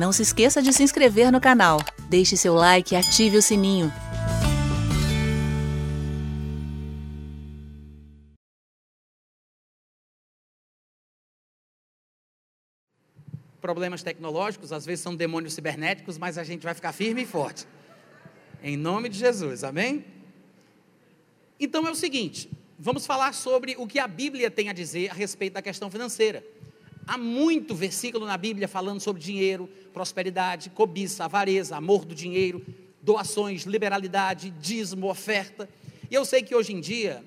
Não se esqueça de se inscrever no canal, deixe seu like e ative o sininho. Problemas tecnológicos, às vezes são demônios cibernéticos, mas a gente vai ficar firme e forte. Em nome de Jesus, amém? Então é o seguinte, vamos falar sobre o que a Bíblia tem a dizer a respeito da questão financeira. Há muito versículo na Bíblia falando sobre dinheiro, prosperidade, cobiça, avareza, amor do dinheiro, doações, liberalidade, dízimo, oferta. E eu sei que hoje em dia,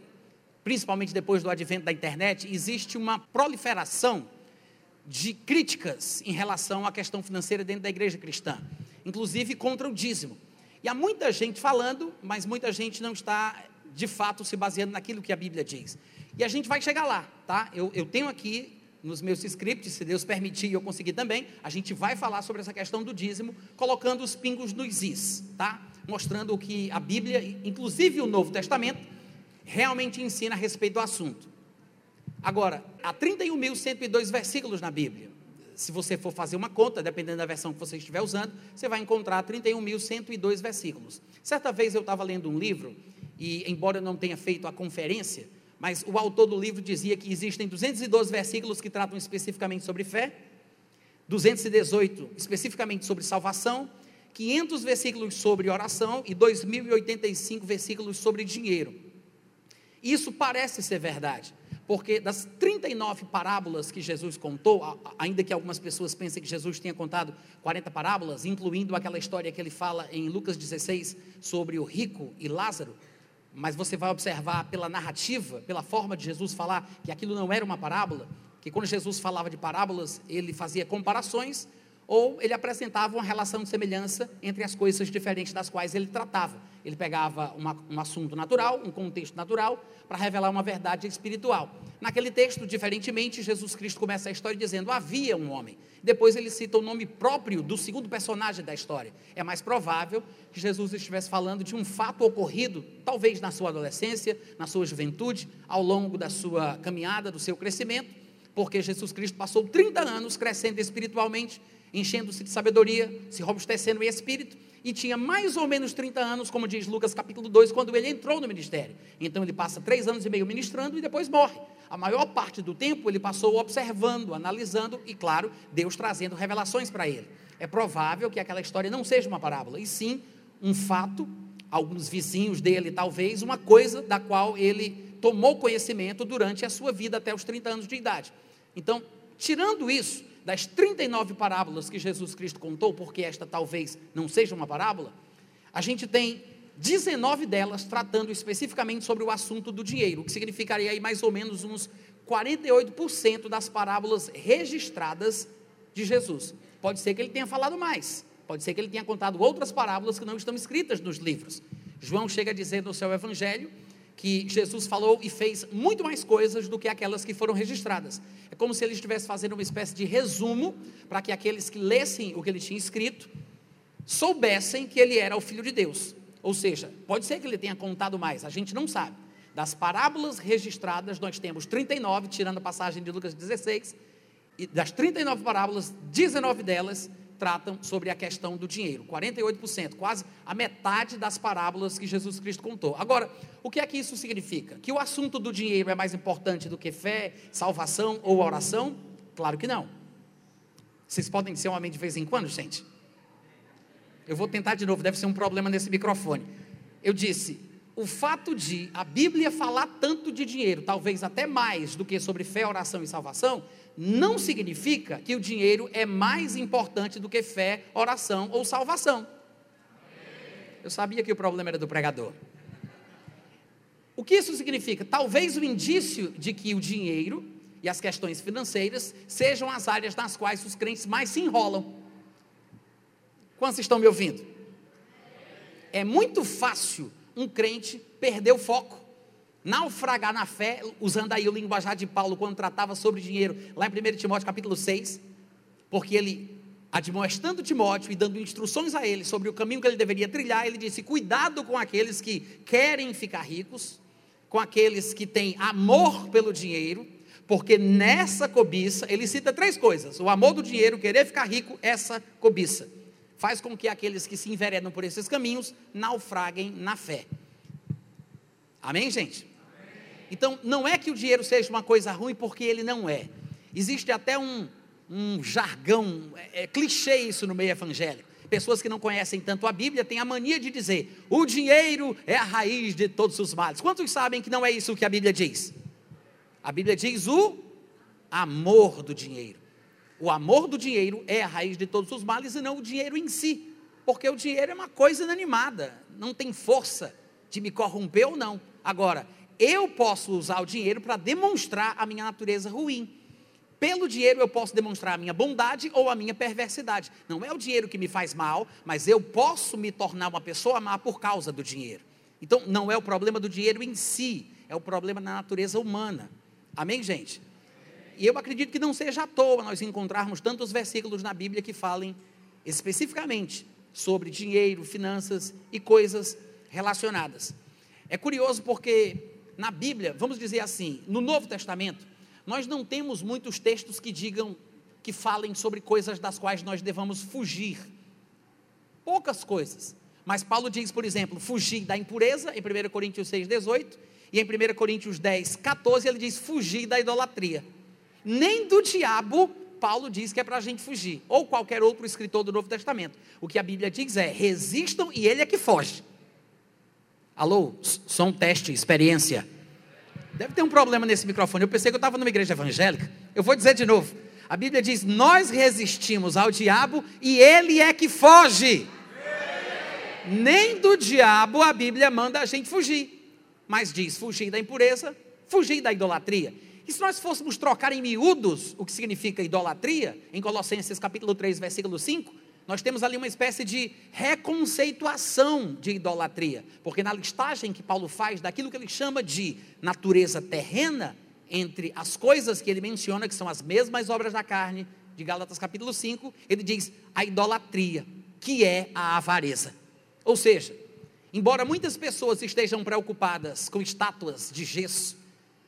principalmente depois do advento da internet, existe uma proliferação de críticas em relação à questão financeira dentro da igreja cristã, inclusive contra o dízimo. E há muita gente falando, mas muita gente não está de fato se baseando naquilo que a Bíblia diz. E a gente vai chegar lá, tá? Eu, eu tenho aqui nos meus scripts, se Deus permitir e eu conseguir também, a gente vai falar sobre essa questão do dízimo, colocando os pingos nos is, tá? Mostrando o que a Bíblia, inclusive o Novo Testamento, realmente ensina a respeito do assunto. Agora, há 31.102 versículos na Bíblia. Se você for fazer uma conta, dependendo da versão que você estiver usando, você vai encontrar 31.102 versículos. Certa vez eu estava lendo um livro, e embora eu não tenha feito a conferência, mas o autor do livro dizia que existem 212 versículos que tratam especificamente sobre fé, 218 especificamente sobre salvação, 500 versículos sobre oração e 2085 versículos sobre dinheiro. Isso parece ser verdade, porque das 39 parábolas que Jesus contou, ainda que algumas pessoas pensem que Jesus tenha contado 40 parábolas, incluindo aquela história que ele fala em Lucas 16 sobre o rico e Lázaro, mas você vai observar pela narrativa, pela forma de Jesus falar, que aquilo não era uma parábola, que quando Jesus falava de parábolas, ele fazia comparações, ou ele apresentava uma relação de semelhança entre as coisas diferentes das quais ele tratava. Ele pegava uma, um assunto natural, um contexto natural, para revelar uma verdade espiritual. Naquele texto, diferentemente, Jesus Cristo começa a história dizendo: havia um homem. Depois ele cita o nome próprio do segundo personagem da história. É mais provável que Jesus estivesse falando de um fato ocorrido, talvez na sua adolescência, na sua juventude, ao longo da sua caminhada, do seu crescimento, porque Jesus Cristo passou 30 anos crescendo espiritualmente enchendo-se de sabedoria, se robustecendo em espírito, e tinha mais ou menos 30 anos, como diz Lucas capítulo 2, quando ele entrou no ministério. Então ele passa três anos e meio ministrando e depois morre. A maior parte do tempo ele passou observando, analisando e, claro, Deus trazendo revelações para ele. É provável que aquela história não seja uma parábola, e sim um fato, alguns vizinhos dele, talvez, uma coisa da qual ele tomou conhecimento durante a sua vida até os 30 anos de idade. Então, tirando isso, das 39 parábolas que Jesus Cristo contou, porque esta talvez não seja uma parábola, a gente tem 19 delas tratando especificamente sobre o assunto do dinheiro, o que significaria aí mais ou menos uns 48% das parábolas registradas de Jesus. Pode ser que ele tenha falado mais, pode ser que ele tenha contado outras parábolas que não estão escritas nos livros. João chega a dizer no seu evangelho que Jesus falou e fez muito mais coisas do que aquelas que foram registradas. É como se ele estivesse fazendo uma espécie de resumo para que aqueles que lessem o que ele tinha escrito soubessem que ele era o filho de Deus. Ou seja, pode ser que ele tenha contado mais, a gente não sabe. Das parábolas registradas, nós temos 39, tirando a passagem de Lucas 16, e das 39 parábolas, 19 delas tratam sobre a questão do dinheiro, 48%, quase a metade das parábolas que Jesus Cristo contou. Agora, o que é que isso significa? Que o assunto do dinheiro é mais importante do que fé, salvação ou oração? Claro que não. Vocês podem ser um homem de vez em quando, gente? Eu vou tentar de novo, deve ser um problema nesse microfone. Eu disse, o fato de a Bíblia falar tanto de dinheiro, talvez até mais do que sobre fé, oração e salvação, não significa que o dinheiro é mais importante do que fé, oração ou salvação. Eu sabia que o problema era do pregador. O que isso significa? Talvez o indício de que o dinheiro e as questões financeiras sejam as áreas nas quais os crentes mais se enrolam. Quantos estão me ouvindo? É muito fácil um crente perder o foco naufragar na fé, usando aí o linguajar de Paulo quando tratava sobre dinheiro, lá em 1 Timóteo capítulo 6, porque ele, admoestando Timóteo e dando instruções a ele sobre o caminho que ele deveria trilhar, ele disse: cuidado com aqueles que querem ficar ricos, com aqueles que têm amor pelo dinheiro, Porque nessa cobiça, ele cita três coisas: o amor do dinheiro, querer ficar rico, essa cobiça. Faz com que aqueles que se enveredam por esses caminhos naufraguem na fé. Amém, gente? Então, não é que o dinheiro seja uma coisa ruim, porque ele não é. Existe até um, um jargão, é, é clichê isso no meio evangélico. Pessoas que não conhecem tanto a Bíblia têm a mania de dizer: o dinheiro é a raiz de todos os males. Quantos sabem que não é isso que a Bíblia diz? A Bíblia diz o amor do dinheiro. O amor do dinheiro é a raiz de todos os males e não o dinheiro em si. Porque o dinheiro é uma coisa inanimada, não tem força de me corromper ou não. Agora, eu posso usar o dinheiro para demonstrar a minha natureza ruim. Pelo dinheiro eu posso demonstrar a minha bondade ou a minha perversidade. Não é o dinheiro que me faz mal, mas eu posso me tornar uma pessoa má por causa do dinheiro. Então, não é o problema do dinheiro em si, é o problema da natureza humana. Amém, gente? E eu acredito que não seja à toa nós encontrarmos tantos versículos na Bíblia que falem especificamente sobre dinheiro, finanças e coisas relacionadas. É curioso porque na Bíblia, vamos dizer assim, no Novo Testamento, nós não temos muitos textos que digam, que falem sobre coisas das quais nós devamos fugir. Poucas coisas. Mas Paulo diz, por exemplo, fugir da impureza, em 1 Coríntios 6, 18, e em 1 Coríntios 10, 14, ele diz fugir da idolatria. Nem do diabo, Paulo diz que é para a gente fugir, ou qualquer outro escritor do Novo Testamento. O que a Bíblia diz é: resistam e ele é que foge. Alô, som teste, experiência. Deve ter um problema nesse microfone. Eu pensei que eu estava numa igreja evangélica. Eu vou dizer de novo. A Bíblia diz: Nós resistimos ao diabo e ele é que foge. Nem do diabo a Bíblia manda a gente fugir mas diz fugir da impureza, fugir da idolatria. E se nós fôssemos trocar em miúdos o que significa idolatria, em Colossenses capítulo 3, versículo 5, nós temos ali uma espécie de reconceituação de idolatria, porque na listagem que Paulo faz daquilo que ele chama de natureza terrena, entre as coisas que ele menciona, que são as mesmas obras da carne, de Gálatas capítulo 5, ele diz a idolatria, que é a avareza. Ou seja, Embora muitas pessoas estejam preocupadas com estátuas de gesso,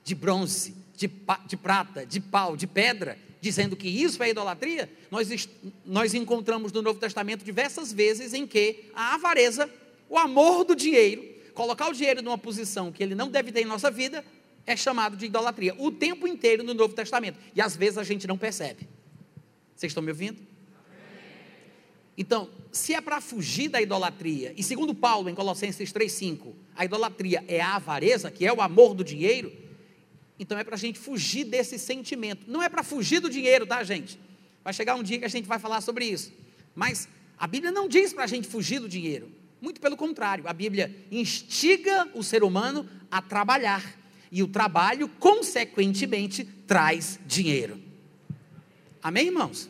de bronze, de, de prata, de pau, de pedra, dizendo que isso é idolatria, nós, nós encontramos no Novo Testamento diversas vezes em que a avareza, o amor do dinheiro, colocar o dinheiro numa posição que ele não deve ter em nossa vida, é chamado de idolatria. O tempo inteiro no Novo Testamento. E às vezes a gente não percebe. Vocês estão me ouvindo? Então, se é para fugir da idolatria, e segundo Paulo em Colossenses 3,5, a idolatria é a avareza, que é o amor do dinheiro, então é para a gente fugir desse sentimento. Não é para fugir do dinheiro, tá, gente? Vai chegar um dia que a gente vai falar sobre isso. Mas a Bíblia não diz para a gente fugir do dinheiro. Muito pelo contrário, a Bíblia instiga o ser humano a trabalhar. E o trabalho, consequentemente, traz dinheiro. Amém, irmãos?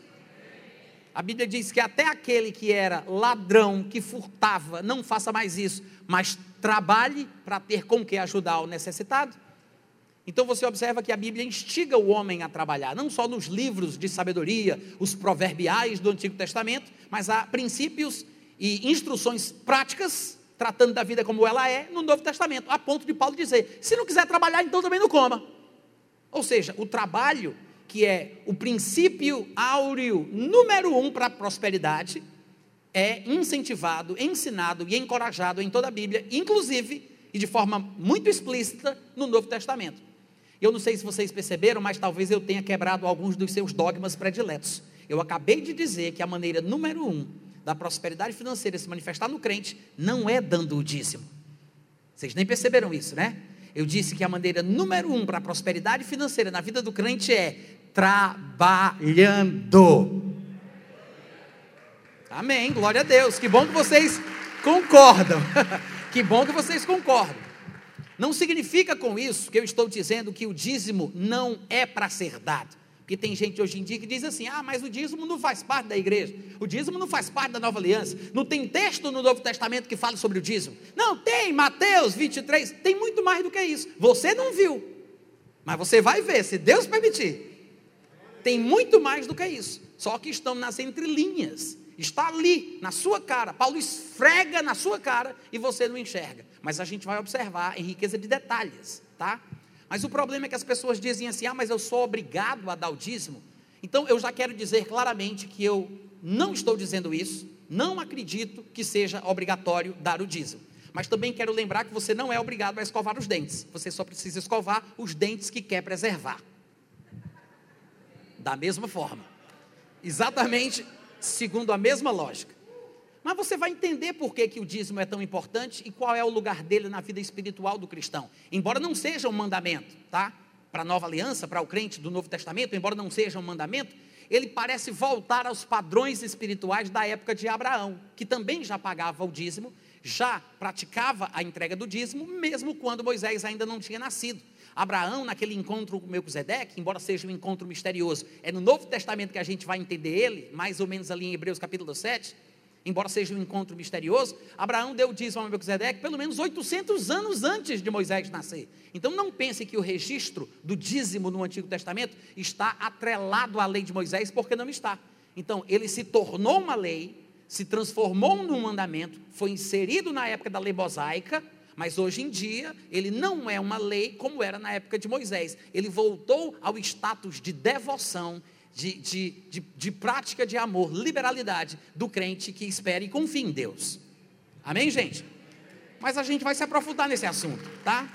A Bíblia diz que até aquele que era ladrão, que furtava, não faça mais isso, mas trabalhe para ter com que ajudar o necessitado. Então você observa que a Bíblia instiga o homem a trabalhar, não só nos livros de sabedoria, os proverbiais do Antigo Testamento, mas há princípios e instruções práticas, tratando da vida como ela é, no Novo Testamento, a ponto de Paulo dizer: se não quiser trabalhar, então também não coma. Ou seja, o trabalho que é o princípio áureo número um para a prosperidade, é incentivado, ensinado e encorajado em toda a Bíblia, inclusive e de forma muito explícita no Novo Testamento. Eu não sei se vocês perceberam, mas talvez eu tenha quebrado alguns dos seus dogmas prediletos. Eu acabei de dizer que a maneira número um da prosperidade financeira se manifestar no crente não é dando o dízimo. Vocês nem perceberam isso, né? Eu disse que a maneira número um para a prosperidade financeira na vida do crente é trabalhando. Amém, glória a Deus. Que bom que vocês concordam. que bom que vocês concordam. Não significa com isso que eu estou dizendo que o dízimo não é para ser dado. Porque tem gente hoje em dia que diz assim: ah, mas o dízimo não faz parte da igreja, o dízimo não faz parte da nova aliança, não tem texto no Novo Testamento que fale sobre o dízimo. Não, tem, Mateus 23, tem muito mais do que isso. Você não viu, mas você vai ver, se Deus permitir. Tem muito mais do que isso, só que estão nas entrelinhas, está ali, na sua cara. Paulo esfrega na sua cara e você não enxerga, mas a gente vai observar em riqueza de detalhes, tá? Mas o problema é que as pessoas dizem assim: ah, mas eu sou obrigado a dar o dízimo. Então eu já quero dizer claramente que eu não estou dizendo isso, não acredito que seja obrigatório dar o dízimo. Mas também quero lembrar que você não é obrigado a escovar os dentes, você só precisa escovar os dentes que quer preservar. Da mesma forma, exatamente segundo a mesma lógica. Mas você vai entender por que, que o dízimo é tão importante e qual é o lugar dele na vida espiritual do cristão. Embora não seja um mandamento, tá? Para a nova aliança, para o crente do Novo Testamento, embora não seja um mandamento, ele parece voltar aos padrões espirituais da época de Abraão, que também já pagava o dízimo, já praticava a entrega do dízimo, mesmo quando Moisés ainda não tinha nascido. Abraão, naquele encontro com Melquisedeque, embora seja um encontro misterioso, é no Novo Testamento que a gente vai entender ele, mais ou menos ali em Hebreus capítulo 7, embora seja um encontro misterioso, Abraão deu dízimo a Melquisedeque pelo menos 800 anos antes de Moisés nascer. Então não pense que o registro do dízimo no Antigo Testamento está atrelado à lei de Moisés, porque não está. Então ele se tornou uma lei, se transformou num mandamento, foi inserido na época da lei mosaica, mas hoje em dia ele não é uma lei como era na época de Moisés. Ele voltou ao status de devoção de, de, de, de prática de amor, liberalidade do crente que espera e confia em Deus. Amém, gente? Mas a gente vai se aprofundar nesse assunto, tá?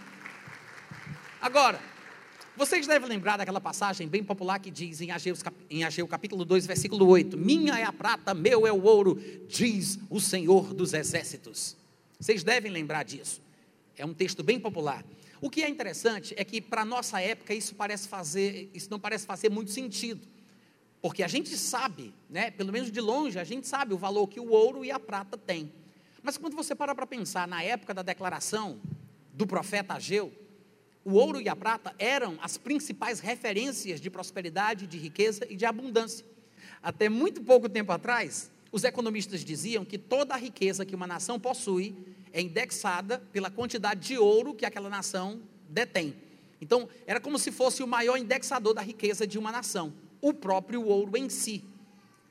Agora, vocês devem lembrar daquela passagem bem popular que diz em Ageu, em Ageu capítulo 2, versículo 8: Minha é a prata, meu é o ouro, diz o Senhor dos exércitos. Vocês devem lembrar disso. É um texto bem popular. O que é interessante é que para nossa época isso parece fazer, isso não parece fazer muito sentido. Porque a gente sabe, né, pelo menos de longe, a gente sabe o valor que o ouro e a prata têm. Mas quando você para para pensar na época da declaração do profeta Ageu, o ouro e a prata eram as principais referências de prosperidade, de riqueza e de abundância. Até muito pouco tempo atrás, os economistas diziam que toda a riqueza que uma nação possui é indexada pela quantidade de ouro que aquela nação detém. Então, era como se fosse o maior indexador da riqueza de uma nação o próprio ouro em si.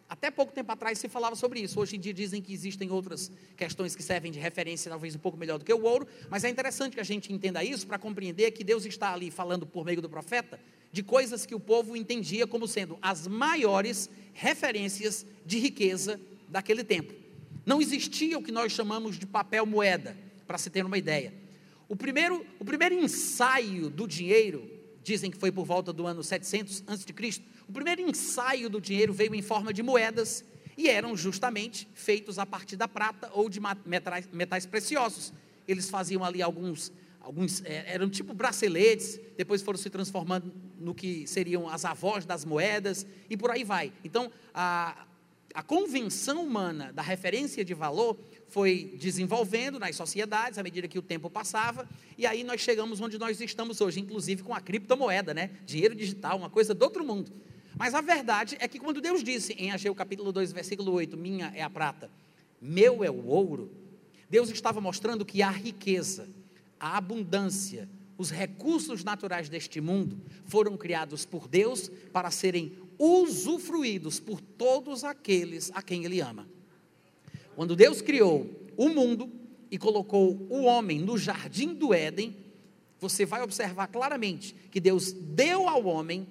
Até pouco tempo atrás se falava sobre isso. Hoje em dia dizem que existem outras questões que servem de referência, talvez um pouco melhor do que o ouro, mas é interessante que a gente entenda isso para compreender que Deus está ali falando por meio do profeta de coisas que o povo entendia como sendo as maiores referências de riqueza daquele tempo. Não existia o que nós chamamos de papel moeda, para se ter uma ideia. O primeiro, o primeiro ensaio do dinheiro, dizem que foi por volta do ano 700 a.C., o primeiro ensaio do dinheiro veio em forma de moedas e eram justamente feitos a partir da prata ou de metais, metais preciosos. Eles faziam ali alguns, alguns é, eram tipo braceletes, depois foram se transformando no que seriam as avós das moedas e por aí vai. Então, a, a convenção humana da referência de valor foi desenvolvendo nas sociedades à medida que o tempo passava, e aí nós chegamos onde nós estamos hoje, inclusive com a criptomoeda, né? Dinheiro digital, uma coisa do outro mundo. Mas a verdade é que quando Deus disse em Ageu capítulo 2, versículo 8, minha é a prata, meu é o ouro, Deus estava mostrando que a riqueza, a abundância, os recursos naturais deste mundo foram criados por Deus para serem usufruídos por todos aqueles a quem Ele ama. Quando Deus criou o mundo e colocou o homem no jardim do Éden, você vai observar claramente que Deus deu ao homem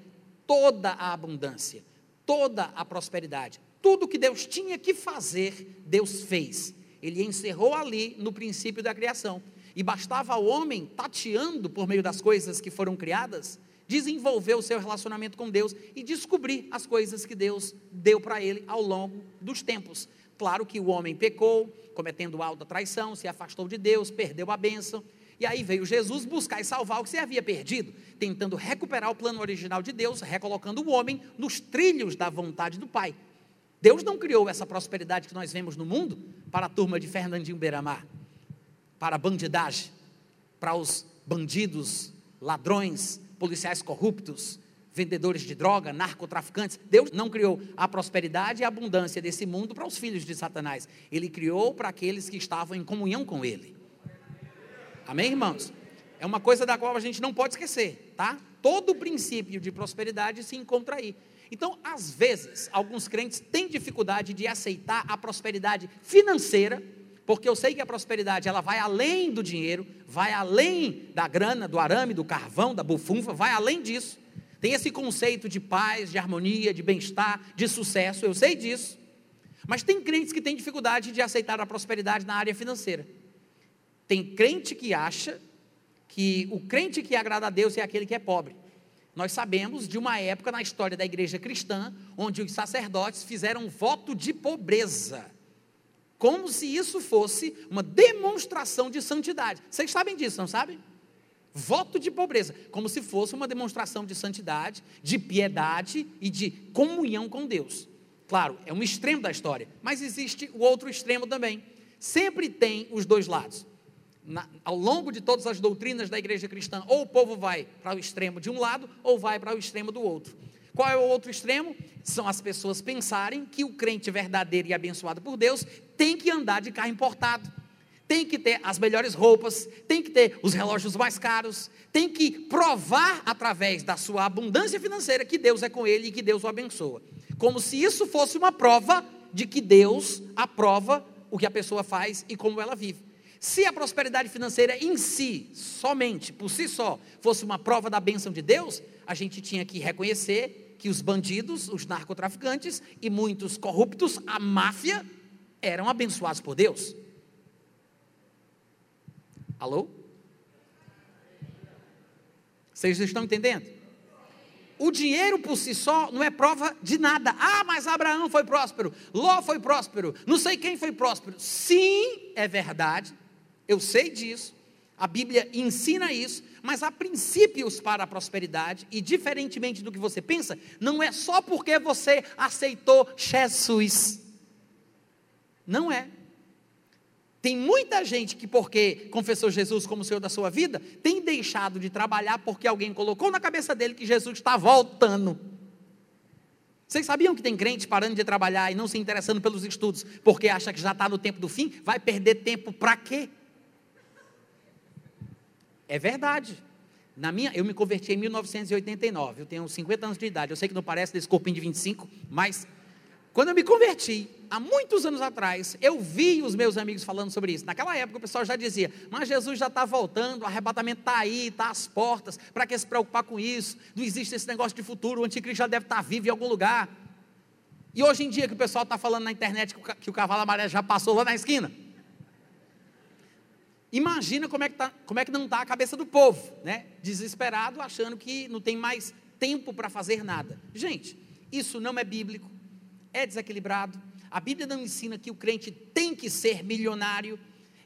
toda a abundância, toda a prosperidade. Tudo que Deus tinha que fazer, Deus fez. Ele encerrou ali no princípio da criação. E bastava ao homem, tateando por meio das coisas que foram criadas, desenvolver o seu relacionamento com Deus e descobrir as coisas que Deus deu para ele ao longo dos tempos. Claro que o homem pecou, cometendo alta traição, se afastou de Deus, perdeu a bênção, e aí veio Jesus buscar e salvar o que se havia perdido, tentando recuperar o plano original de Deus, recolocando o homem nos trilhos da vontade do Pai. Deus não criou essa prosperidade que nós vemos no mundo para a turma de Fernandinho Beiramar, para a bandidagem, para os bandidos, ladrões, policiais corruptos, vendedores de droga, narcotraficantes. Deus não criou a prosperidade e a abundância desse mundo para os filhos de Satanás. Ele criou para aqueles que estavam em comunhão com Ele. Amém, irmãos? É uma coisa da qual a gente não pode esquecer, tá? Todo princípio de prosperidade se encontra aí. Então, às vezes, alguns crentes têm dificuldade de aceitar a prosperidade financeira porque eu sei que a prosperidade ela vai além do dinheiro, vai além da grana, do arame, do carvão, da bufunfa, vai além disso. Tem esse conceito de paz, de harmonia, de bem-estar, de sucesso, eu sei disso. Mas tem crentes que têm dificuldade de aceitar a prosperidade na área financeira. Tem crente que acha que o crente que agrada a Deus é aquele que é pobre. Nós sabemos de uma época na história da igreja cristã onde os sacerdotes fizeram voto de pobreza, como se isso fosse uma demonstração de santidade. Vocês sabem disso, não sabem? Voto de pobreza, como se fosse uma demonstração de santidade, de piedade e de comunhão com Deus. Claro, é um extremo da história, mas existe o outro extremo também. Sempre tem os dois lados. Na, ao longo de todas as doutrinas da igreja cristã, ou o povo vai para o extremo de um lado, ou vai para o extremo do outro. Qual é o outro extremo? São as pessoas pensarem que o crente verdadeiro e abençoado por Deus tem que andar de carro importado, tem que ter as melhores roupas, tem que ter os relógios mais caros, tem que provar através da sua abundância financeira que Deus é com ele e que Deus o abençoa como se isso fosse uma prova de que Deus aprova o que a pessoa faz e como ela vive. Se a prosperidade financeira em si, somente, por si só, fosse uma prova da bênção de Deus, a gente tinha que reconhecer que os bandidos, os narcotraficantes e muitos corruptos, a máfia, eram abençoados por Deus. Alô? Vocês estão entendendo? o dinheiro por si só não é prova de nada. Ah, mas Abraão foi próspero, Ló foi próspero, não sei quem foi próspero. Sim, é verdade, eu sei disso, a Bíblia ensina isso, mas há princípios para a prosperidade, e diferentemente do que você pensa, não é só porque você aceitou Jesus. Não é. Tem muita gente que, porque confessou Jesus como Senhor da sua vida, tem deixado de trabalhar porque alguém colocou na cabeça dele que Jesus está voltando. Vocês sabiam que tem crente parando de trabalhar e não se interessando pelos estudos porque acha que já está no tempo do fim? Vai perder tempo para quê? É verdade. Na minha, eu me converti em 1989, eu tenho 50 anos de idade. Eu sei que não parece desse corpinho de 25, mas quando eu me converti, há muitos anos atrás, eu vi os meus amigos falando sobre isso. Naquela época o pessoal já dizia, mas Jesus já está voltando, o arrebatamento está aí, está às portas, para que se preocupar com isso? Não existe esse negócio de futuro, o anticristo já deve estar tá vivo em algum lugar. E hoje em dia que o pessoal está falando na internet que o cavalo amarelo já passou lá na esquina. Imagina como é que, tá, como é que não está a cabeça do povo, né? Desesperado, achando que não tem mais tempo para fazer nada. Gente, isso não é bíblico, é desequilibrado, a Bíblia não ensina que o crente tem que ser milionário.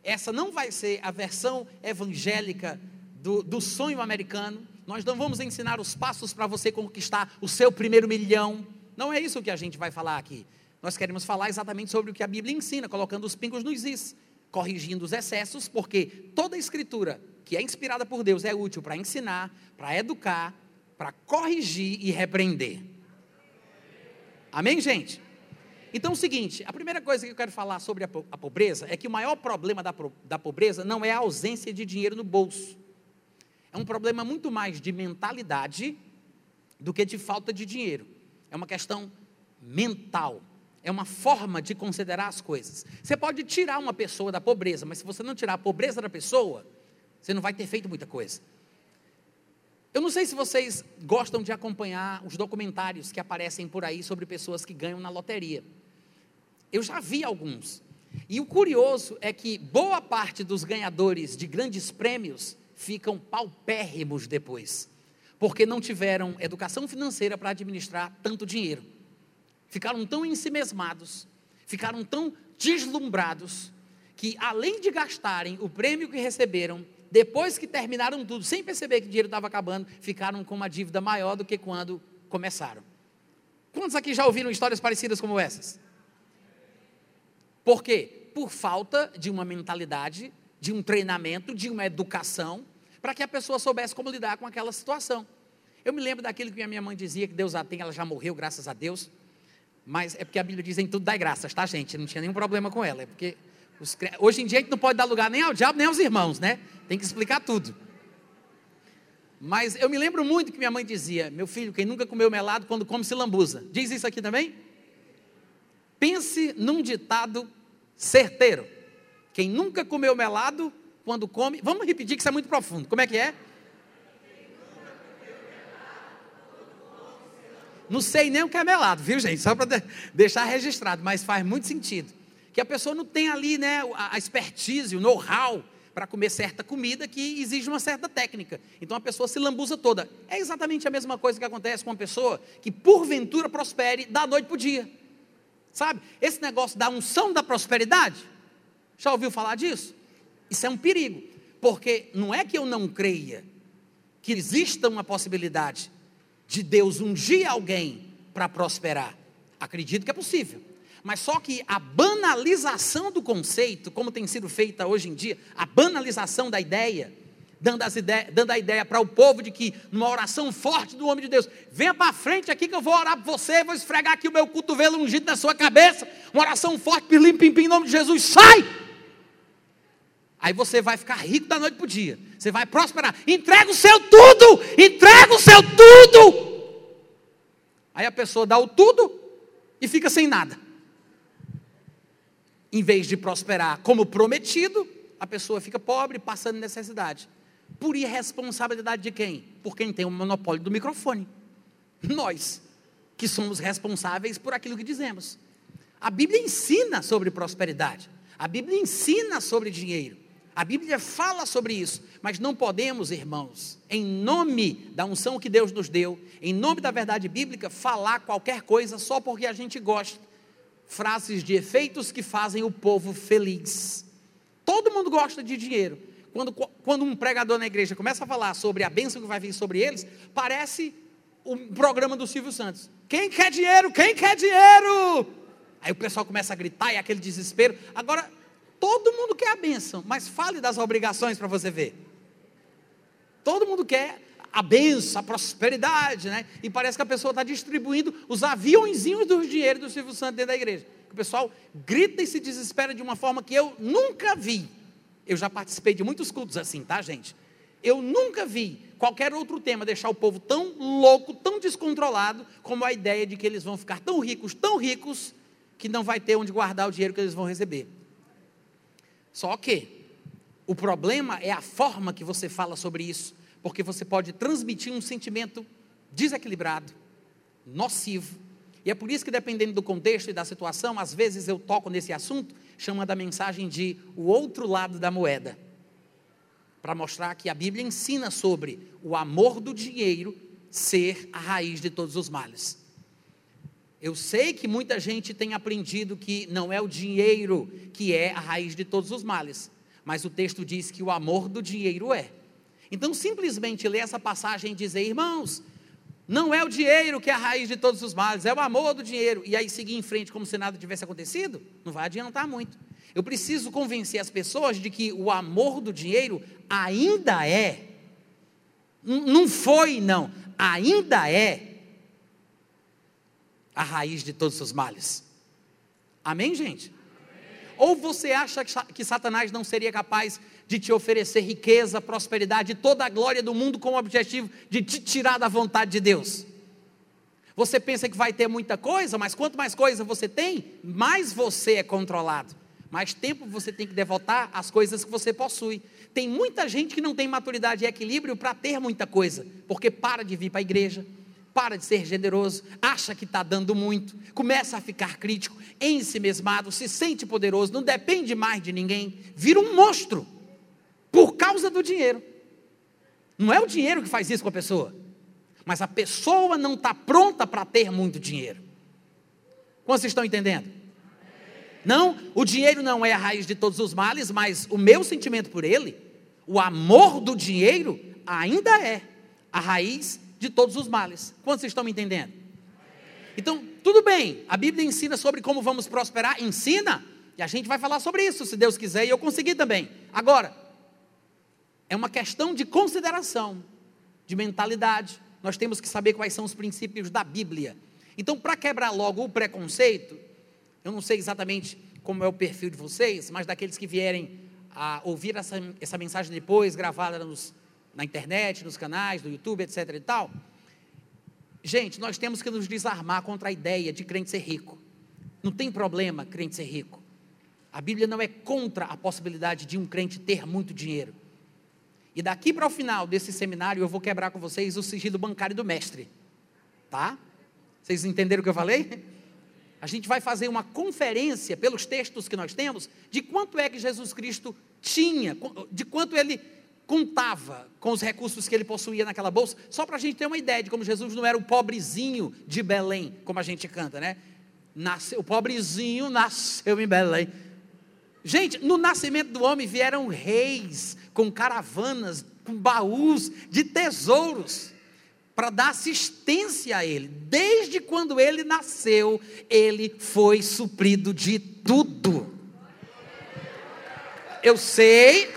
Essa não vai ser a versão evangélica do, do sonho americano. Nós não vamos ensinar os passos para você conquistar o seu primeiro milhão. Não é isso que a gente vai falar aqui. Nós queremos falar exatamente sobre o que a Bíblia ensina, colocando os pingos nos is, corrigindo os excessos, porque toda escritura que é inspirada por Deus é útil para ensinar, para educar, para corrigir e repreender. Amém, gente? Então é o seguinte: a primeira coisa que eu quero falar sobre a, a pobreza é que o maior problema da, da pobreza não é a ausência de dinheiro no bolso. É um problema muito mais de mentalidade do que de falta de dinheiro. É uma questão mental. É uma forma de considerar as coisas. Você pode tirar uma pessoa da pobreza, mas se você não tirar a pobreza da pessoa, você não vai ter feito muita coisa. Eu não sei se vocês gostam de acompanhar os documentários que aparecem por aí sobre pessoas que ganham na loteria. Eu já vi alguns. E o curioso é que boa parte dos ganhadores de grandes prêmios ficam paupérrimos depois, porque não tiveram educação financeira para administrar tanto dinheiro. Ficaram tão ensimesmados, ficaram tão deslumbrados, que além de gastarem o prêmio que receberam, depois que terminaram tudo, sem perceber que o dinheiro estava acabando, ficaram com uma dívida maior do que quando começaram. Quantos aqui já ouviram histórias parecidas como essas? Por quê? Por falta de uma mentalidade, de um treinamento, de uma educação, para que a pessoa soubesse como lidar com aquela situação. Eu me lembro daquilo que minha mãe dizia, que Deus a tem, ela já morreu, graças a Deus. Mas é porque a Bíblia diz em tudo dá graças, tá, gente? Não tinha nenhum problema com ela. É porque os, hoje em dia a gente não pode dar lugar nem ao diabo, nem aos irmãos, né? Tem que explicar tudo. Mas eu me lembro muito que minha mãe dizia: Meu filho, quem nunca comeu melado, quando come se lambuza. Diz isso aqui também? Pense num ditado certeiro. Quem nunca comeu melado, quando come. Vamos repetir que isso é muito profundo. Como é que é? Não sei nem o que é melado, viu, gente? Só para deixar registrado, mas faz muito sentido. Que a pessoa não tem ali né, a expertise, o know-how para comer certa comida que exige uma certa técnica. Então a pessoa se lambuza toda. É exatamente a mesma coisa que acontece com uma pessoa que porventura prospere da noite para o dia. Sabe? Esse negócio da unção da prosperidade. Já ouviu falar disso? Isso é um perigo. Porque não é que eu não creia que exista uma possibilidade de Deus ungir alguém para prosperar. Acredito que é possível. Mas só que a banalização do conceito, como tem sido feita hoje em dia, a banalização da ideia, dando, as dando a ideia para o povo de que, numa oração forte do homem de Deus, venha para frente aqui que eu vou orar por você, vou esfregar aqui o meu cotovelo ungido na sua cabeça, uma oração forte, pirlim, pim, pim, em nome de Jesus, sai! Aí você vai ficar rico da noite para o dia, você vai prosperar, entrega o seu tudo, entrega o seu tudo! Aí a pessoa dá o tudo e fica sem nada em vez de prosperar como prometido, a pessoa fica pobre, passando necessidade. Por irresponsabilidade de quem? Por quem tem o monopólio do microfone. Nós, que somos responsáveis por aquilo que dizemos. A Bíblia ensina sobre prosperidade. A Bíblia ensina sobre dinheiro. A Bíblia fala sobre isso, mas não podemos, irmãos, em nome da unção que Deus nos deu, em nome da verdade bíblica, falar qualquer coisa só porque a gente gosta frases de efeitos que fazem o povo feliz. Todo mundo gosta de dinheiro. Quando, quando um pregador na igreja começa a falar sobre a bênção que vai vir sobre eles, parece o programa do Silvio Santos. Quem quer dinheiro? Quem quer dinheiro? Aí o pessoal começa a gritar e aquele desespero. Agora, todo mundo quer a bênção, mas fale das obrigações para você ver. Todo mundo quer a benção, a prosperidade, né? E parece que a pessoa está distribuindo os aviãozinhos do dinheiro do Silvio Santos dentro da igreja. O pessoal grita e se desespera de uma forma que eu nunca vi. Eu já participei de muitos cultos assim, tá, gente? Eu nunca vi qualquer outro tema deixar o povo tão louco, tão descontrolado, como a ideia de que eles vão ficar tão ricos, tão ricos, que não vai ter onde guardar o dinheiro que eles vão receber. Só que o problema é a forma que você fala sobre isso porque você pode transmitir um sentimento desequilibrado, nocivo. E é por isso que, dependendo do contexto e da situação, às vezes eu toco nesse assunto, chamando a mensagem de o outro lado da moeda, para mostrar que a Bíblia ensina sobre o amor do dinheiro ser a raiz de todos os males. Eu sei que muita gente tem aprendido que não é o dinheiro que é a raiz de todos os males, mas o texto diz que o amor do dinheiro é. Então, simplesmente ler essa passagem e dizer, irmãos, não é o dinheiro que é a raiz de todos os males, é o amor do dinheiro, e aí seguir em frente como se nada tivesse acontecido, não vai adiantar muito. Eu preciso convencer as pessoas de que o amor do dinheiro ainda é, não foi, não, ainda é a raiz de todos os males. Amém, gente? Ou você acha que Satanás não seria capaz de te oferecer riqueza, prosperidade, toda a glória do mundo com o objetivo de te tirar da vontade de Deus? Você pensa que vai ter muita coisa, mas quanto mais coisa você tem, mais você é controlado. Mais tempo você tem que devotar às coisas que você possui. Tem muita gente que não tem maturidade e equilíbrio para ter muita coisa, porque para de vir para a igreja, para de ser generoso, acha que está dando muito, começa a ficar crítico, ensimesmado, se sente poderoso, não depende mais de ninguém, vira um monstro por causa do dinheiro. Não é o dinheiro que faz isso com a pessoa, mas a pessoa não está pronta para ter muito dinheiro. Como vocês estão entendendo? Não, o dinheiro não é a raiz de todos os males, mas o meu sentimento por ele, o amor do dinheiro, ainda é a raiz de todos os males. Quantos estão me entendendo? Então, tudo bem, a Bíblia ensina sobre como vamos prosperar, ensina, e a gente vai falar sobre isso, se Deus quiser, e eu conseguir também. Agora, é uma questão de consideração, de mentalidade. Nós temos que saber quais são os princípios da Bíblia. Então, para quebrar logo o preconceito, eu não sei exatamente como é o perfil de vocês, mas daqueles que vierem a ouvir essa, essa mensagem depois, gravada nos, na internet, nos canais, do YouTube, etc. e tal. Gente, nós temos que nos desarmar contra a ideia de crente ser rico. Não tem problema crente ser rico. A Bíblia não é contra a possibilidade de um crente ter muito dinheiro. E daqui para o final desse seminário eu vou quebrar com vocês o sigilo bancário do mestre. Tá? Vocês entenderam o que eu falei? A gente vai fazer uma conferência pelos textos que nós temos de quanto é que Jesus Cristo tinha, de quanto ele contava com os recursos que ele possuía naquela bolsa, só para a gente ter uma ideia de como Jesus não era o pobrezinho de Belém, como a gente canta, né? Nasceu, o pobrezinho nasceu em Belém. Gente, no nascimento do homem vieram reis com caravanas, com baús de tesouros para dar assistência a ele. Desde quando ele nasceu, ele foi suprido de tudo. Eu sei,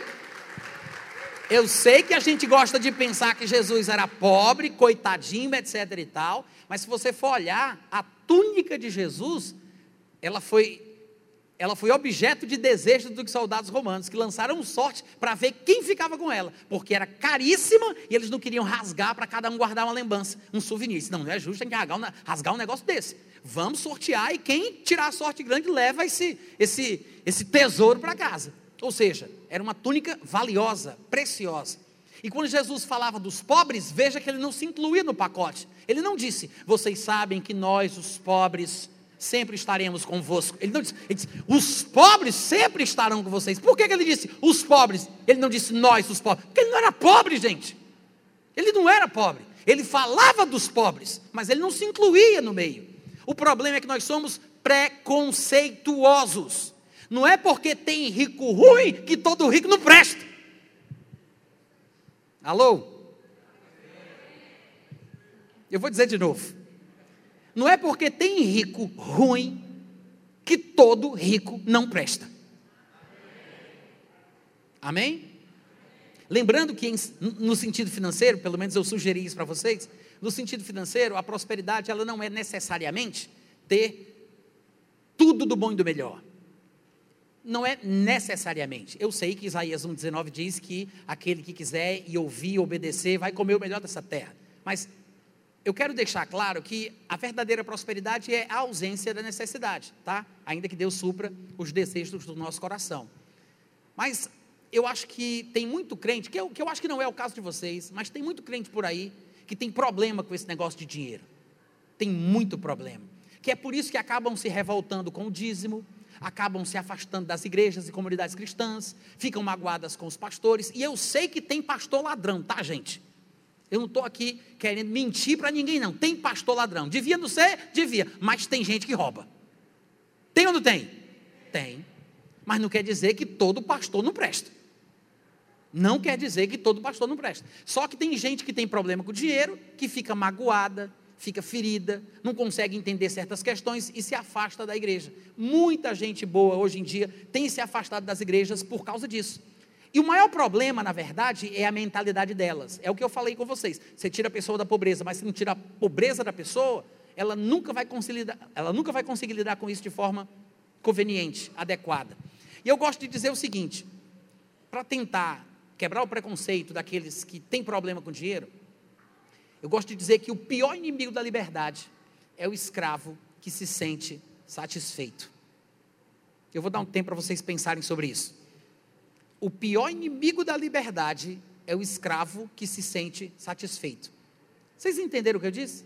eu sei que a gente gosta de pensar que Jesus era pobre, coitadinho, etc e tal, mas se você for olhar, a túnica de Jesus, ela foi ela foi objeto de desejo dos soldados romanos, que lançaram sorte para ver quem ficava com ela, porque era caríssima e eles não queriam rasgar para cada um guardar uma lembrança, um souvenir. Não, não é justo, tem que rasgar um, negócio desse. Vamos sortear e quem tirar a sorte grande leva esse, esse, esse tesouro para casa. Ou seja, era uma túnica valiosa, preciosa. E quando Jesus falava dos pobres, veja que ele não se incluía no pacote. Ele não disse, vocês sabem que nós, os pobres, sempre estaremos convosco. Ele não disse, ele disse os pobres sempre estarão com vocês. Por que, que ele disse os pobres? Ele não disse nós, os pobres. Porque ele não era pobre, gente. Ele não era pobre. Ele falava dos pobres, mas ele não se incluía no meio. O problema é que nós somos preconceituosos. Não é porque tem rico ruim que todo rico não presta. Alô? Eu vou dizer de novo. Não é porque tem rico ruim que todo rico não presta. Amém? Lembrando que no sentido financeiro, pelo menos eu sugeri isso para vocês, no sentido financeiro, a prosperidade ela não é necessariamente ter tudo do bom e do melhor não é necessariamente. Eu sei que Isaías 1,19 diz que aquele que quiser e ouvir obedecer vai comer o melhor dessa terra. Mas eu quero deixar claro que a verdadeira prosperidade é a ausência da necessidade, tá? Ainda que Deus supra os desejos do nosso coração. Mas eu acho que tem muito crente, que eu, que eu acho que não é o caso de vocês, mas tem muito crente por aí que tem problema com esse negócio de dinheiro. Tem muito problema. Que é por isso que acabam se revoltando com o dízimo, acabam se afastando das igrejas e comunidades cristãs, ficam magoadas com os pastores, e eu sei que tem pastor ladrão, tá, gente? Eu não estou aqui querendo mentir para ninguém, não. Tem pastor ladrão. Devia não ser? Devia. Mas tem gente que rouba. Tem ou não tem? Tem. Mas não quer dizer que todo pastor não presta. Não quer dizer que todo pastor não presta. Só que tem gente que tem problema com o dinheiro, que fica magoada, fica ferida, não consegue entender certas questões e se afasta da igreja. Muita gente boa hoje em dia tem se afastado das igrejas por causa disso. E o maior problema, na verdade, é a mentalidade delas. É o que eu falei com vocês. Você tira a pessoa da pobreza, mas se não tira a pobreza da pessoa, ela nunca vai conseguir, ela nunca vai conseguir lidar com isso de forma conveniente, adequada. E eu gosto de dizer o seguinte: para tentar quebrar o preconceito daqueles que têm problema com dinheiro, eu gosto de dizer que o pior inimigo da liberdade é o escravo que se sente satisfeito. Eu vou dar um tempo para vocês pensarem sobre isso. O pior inimigo da liberdade é o escravo que se sente satisfeito. Vocês entenderam o que eu disse?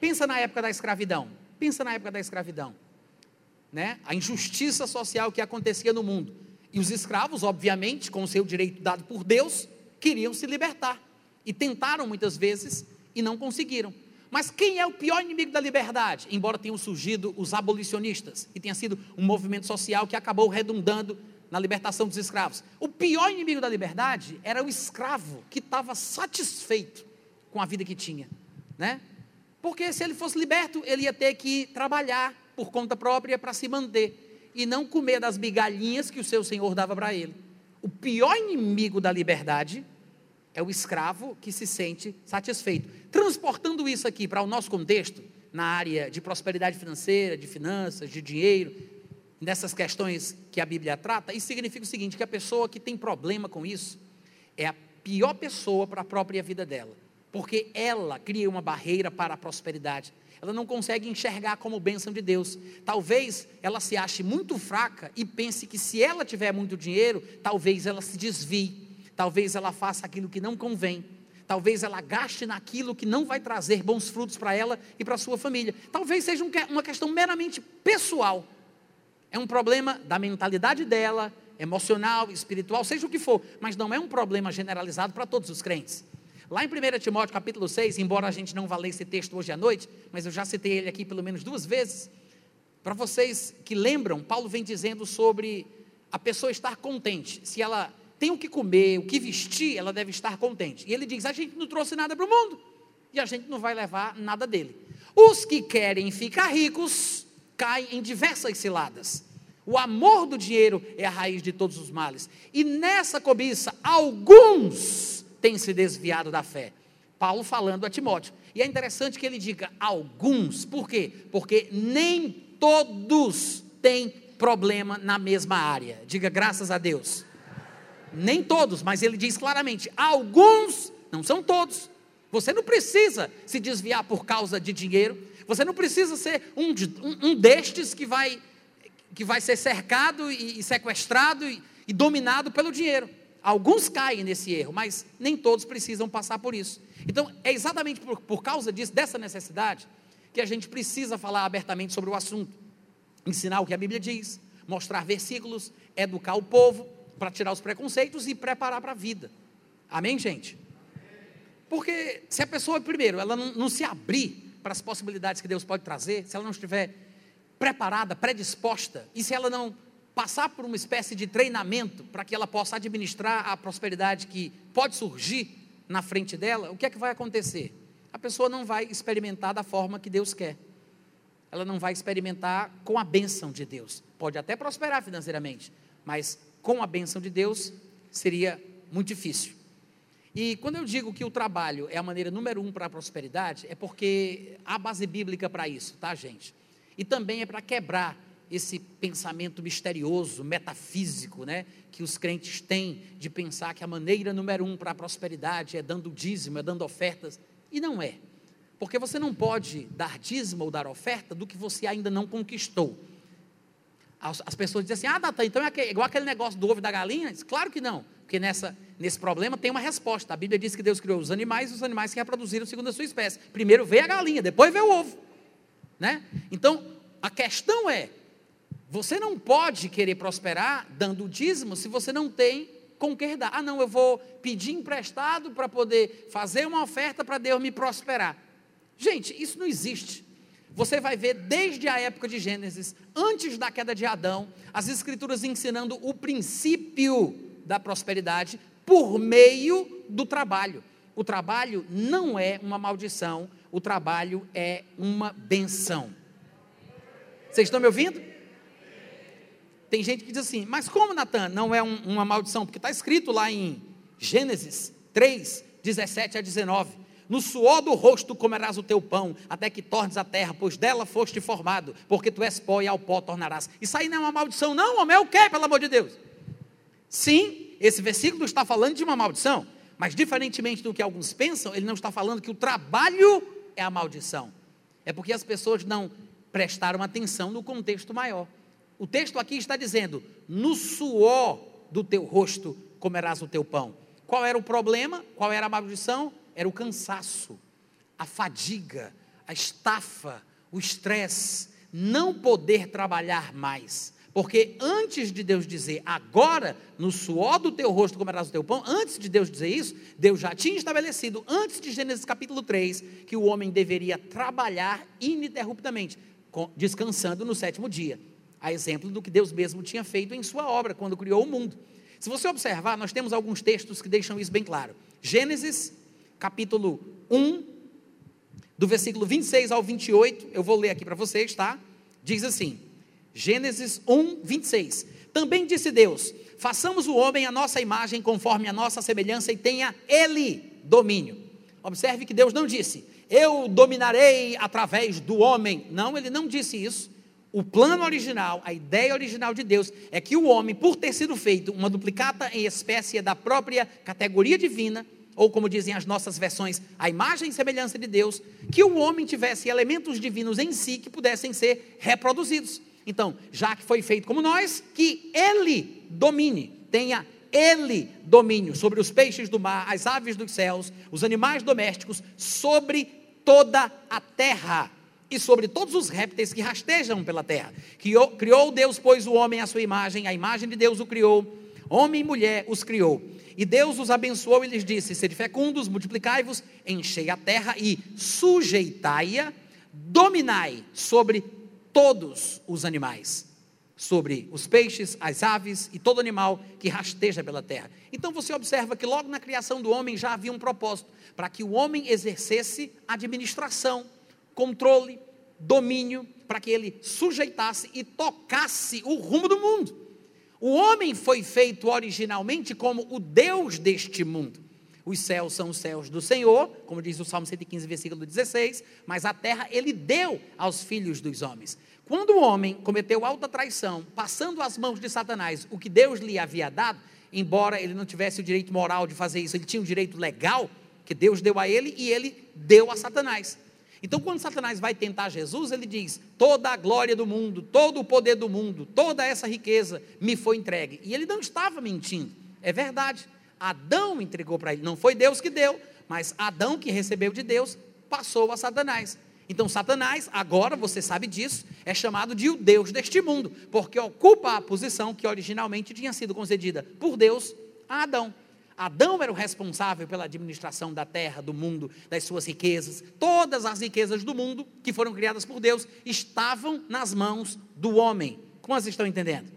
Pensa na época da escravidão. Pensa na época da escravidão. Né? A injustiça social que acontecia no mundo. E os escravos, obviamente, com o seu direito dado por Deus, queriam se libertar. E tentaram muitas vezes e não conseguiram. Mas quem é o pior inimigo da liberdade? Embora tenham surgido os abolicionistas, e tenha sido um movimento social que acabou redundando na libertação dos escravos. O pior inimigo da liberdade era o escravo que estava satisfeito com a vida que tinha, né? Porque se ele fosse liberto, ele ia ter que trabalhar por conta própria para se manter e não comer das migalhinhas que o seu senhor dava para ele. O pior inimigo da liberdade é o escravo que se sente satisfeito. Transportando isso aqui para o nosso contexto, na área de prosperidade financeira, de finanças, de dinheiro, nessas questões que a Bíblia trata, isso significa o seguinte: que a pessoa que tem problema com isso é a pior pessoa para a própria vida dela, porque ela cria uma barreira para a prosperidade. ela não consegue enxergar como bênção de Deus. Talvez ela se ache muito fraca e pense que se ela tiver muito dinheiro, talvez ela se desvie, talvez ela faça aquilo que não convém, talvez ela gaste naquilo que não vai trazer bons frutos para ela e para sua família. Talvez seja uma questão meramente pessoal. É um problema da mentalidade dela, emocional, espiritual, seja o que for, mas não é um problema generalizado para todos os crentes. Lá em 1 Timóteo capítulo 6, embora a gente não vá ler esse texto hoje à noite, mas eu já citei ele aqui pelo menos duas vezes, para vocês que lembram, Paulo vem dizendo sobre a pessoa estar contente. Se ela tem o que comer, o que vestir, ela deve estar contente. E ele diz: a gente não trouxe nada para o mundo e a gente não vai levar nada dele. Os que querem ficar ricos caem em diversas ciladas. O amor do dinheiro é a raiz de todos os males. E nessa cobiça, alguns têm se desviado da fé. Paulo falando a Timóteo. E é interessante que ele diga alguns. Por quê? Porque nem todos têm problema na mesma área. Diga graças a Deus. Nem todos, mas ele diz claramente: alguns, não são todos. Você não precisa se desviar por causa de dinheiro. Você não precisa ser um, um, destes que vai que vai ser cercado e, sequestrado e, e dominado pelo dinheiro. Alguns caem nesse erro, mas nem todos precisam passar por isso. Então, é exatamente por, por causa disso, dessa necessidade, que a gente precisa falar abertamente sobre o assunto. Ensinar o que a Bíblia diz, mostrar versículos, educar o povo para tirar os preconceitos e preparar para a vida. Amém, gente? Porque se a pessoa, primeiro, ela não, não se abrir para as possibilidades que Deus pode trazer, se ela não estiver preparada, predisposta, e se ela não passar por uma espécie de treinamento para que ela possa administrar a prosperidade que pode surgir na frente dela, o que é que vai acontecer? A pessoa não vai experimentar da forma que Deus quer. Ela não vai experimentar com a bênção de Deus. Pode até prosperar financeiramente, mas com a bênção de Deus seria muito difícil. E quando eu digo que o trabalho é a maneira número um para a prosperidade, é porque há base bíblica para isso, tá, gente? E também é para quebrar esse pensamento misterioso, metafísico, né, que os crentes têm de pensar que a maneira número um para a prosperidade é dando dízimo, é dando ofertas. E não é. Porque você não pode dar dízimo ou dar oferta do que você ainda não conquistou. As, as pessoas dizem assim: ah, Natan, então é igual aquele negócio do ovo e da galinha? Diz, claro que não, porque nessa, nesse problema tem uma resposta. A Bíblia diz que Deus criou os animais e os animais se reproduziram segundo a sua espécie. Primeiro veio a galinha, depois veio o ovo. Né? Então, a questão é: você não pode querer prosperar dando dízimo se você não tem com que dar. Ah, não, eu vou pedir emprestado para poder fazer uma oferta para Deus me prosperar. Gente, isso não existe. Você vai ver desde a época de Gênesis, antes da queda de Adão, as Escrituras ensinando o princípio da prosperidade por meio do trabalho. O trabalho não é uma maldição, o trabalho é uma benção. Vocês estão me ouvindo? Tem gente que diz assim, mas como, Natan, não é um, uma maldição? Porque está escrito lá em Gênesis 3, 17 a 19: No suor do rosto comerás o teu pão, até que tornes a terra, pois dela foste formado, porque tu és pó e ao pó tornarás. Isso aí não é uma maldição, não, homem, é o que, pelo amor de Deus? Sim, esse versículo está falando de uma maldição, mas diferentemente do que alguns pensam, ele não está falando que o trabalho é a maldição. É porque as pessoas não prestaram atenção no contexto maior. O texto aqui está dizendo: no suor do teu rosto comerás o teu pão. Qual era o problema? Qual era a maldição? Era o cansaço, a fadiga, a estafa, o estresse, não poder trabalhar mais. Porque antes de Deus dizer, agora, no suor do teu rosto comerás o teu pão, antes de Deus dizer isso, Deus já tinha estabelecido, antes de Gênesis capítulo 3, que o homem deveria trabalhar ininterruptamente, descansando no sétimo dia. A exemplo do que Deus mesmo tinha feito em sua obra, quando criou o mundo. Se você observar, nós temos alguns textos que deixam isso bem claro. Gênesis, capítulo 1, do versículo 26 ao 28, eu vou ler aqui para vocês, tá? Diz assim: Gênesis 1, 26. Também disse Deus: façamos o homem a nossa imagem, conforme a nossa semelhança, e tenha ele domínio. Observe que Deus não disse, eu dominarei através do homem. Não, ele não disse isso. O plano original, a ideia original de Deus é que o homem, por ter sido feito uma duplicata em espécie da própria categoria divina, ou como dizem as nossas versões, a imagem e semelhança de Deus, que o homem tivesse elementos divinos em si que pudessem ser reproduzidos. Então, já que foi feito como nós, que ele domine, tenha ele domínio sobre os peixes do mar, as aves dos céus, os animais domésticos, sobre toda a terra e sobre todos os répteis que rastejam pela terra. Criou, criou Deus, pois, o homem à sua imagem, a imagem de Deus o criou, homem e mulher os criou. E Deus os abençoou e lhes disse: Sede fecundos, multiplicai-vos, enchei a terra e sujeitai-a, dominai sobre todos os animais, sobre os peixes, as aves e todo animal que rasteja pela terra. Então você observa que logo na criação do homem já havia um propósito, para que o homem exercesse administração, controle, domínio, para que ele sujeitasse e tocasse o rumo do mundo. O homem foi feito originalmente como o Deus deste mundo. Os céus são os céus do Senhor, como diz o Salmo 115, versículo 16, mas a terra ele deu aos filhos dos homens. Quando o homem cometeu alta traição, passando às mãos de Satanás o que Deus lhe havia dado, embora ele não tivesse o direito moral de fazer isso, ele tinha o direito legal que Deus deu a ele e ele deu a Satanás. Então, quando Satanás vai tentar Jesus, ele diz: toda a glória do mundo, todo o poder do mundo, toda essa riqueza me foi entregue. E ele não estava mentindo, é verdade. Adão entregou para ele, não foi Deus que deu, mas Adão que recebeu de Deus passou a Satanás. Então, Satanás, agora você sabe disso, é chamado de o Deus deste mundo, porque ocupa a posição que originalmente tinha sido concedida por Deus a Adão. Adão era o responsável pela administração da terra, do mundo, das suas riquezas. Todas as riquezas do mundo que foram criadas por Deus estavam nas mãos do homem. Como vocês estão entendendo?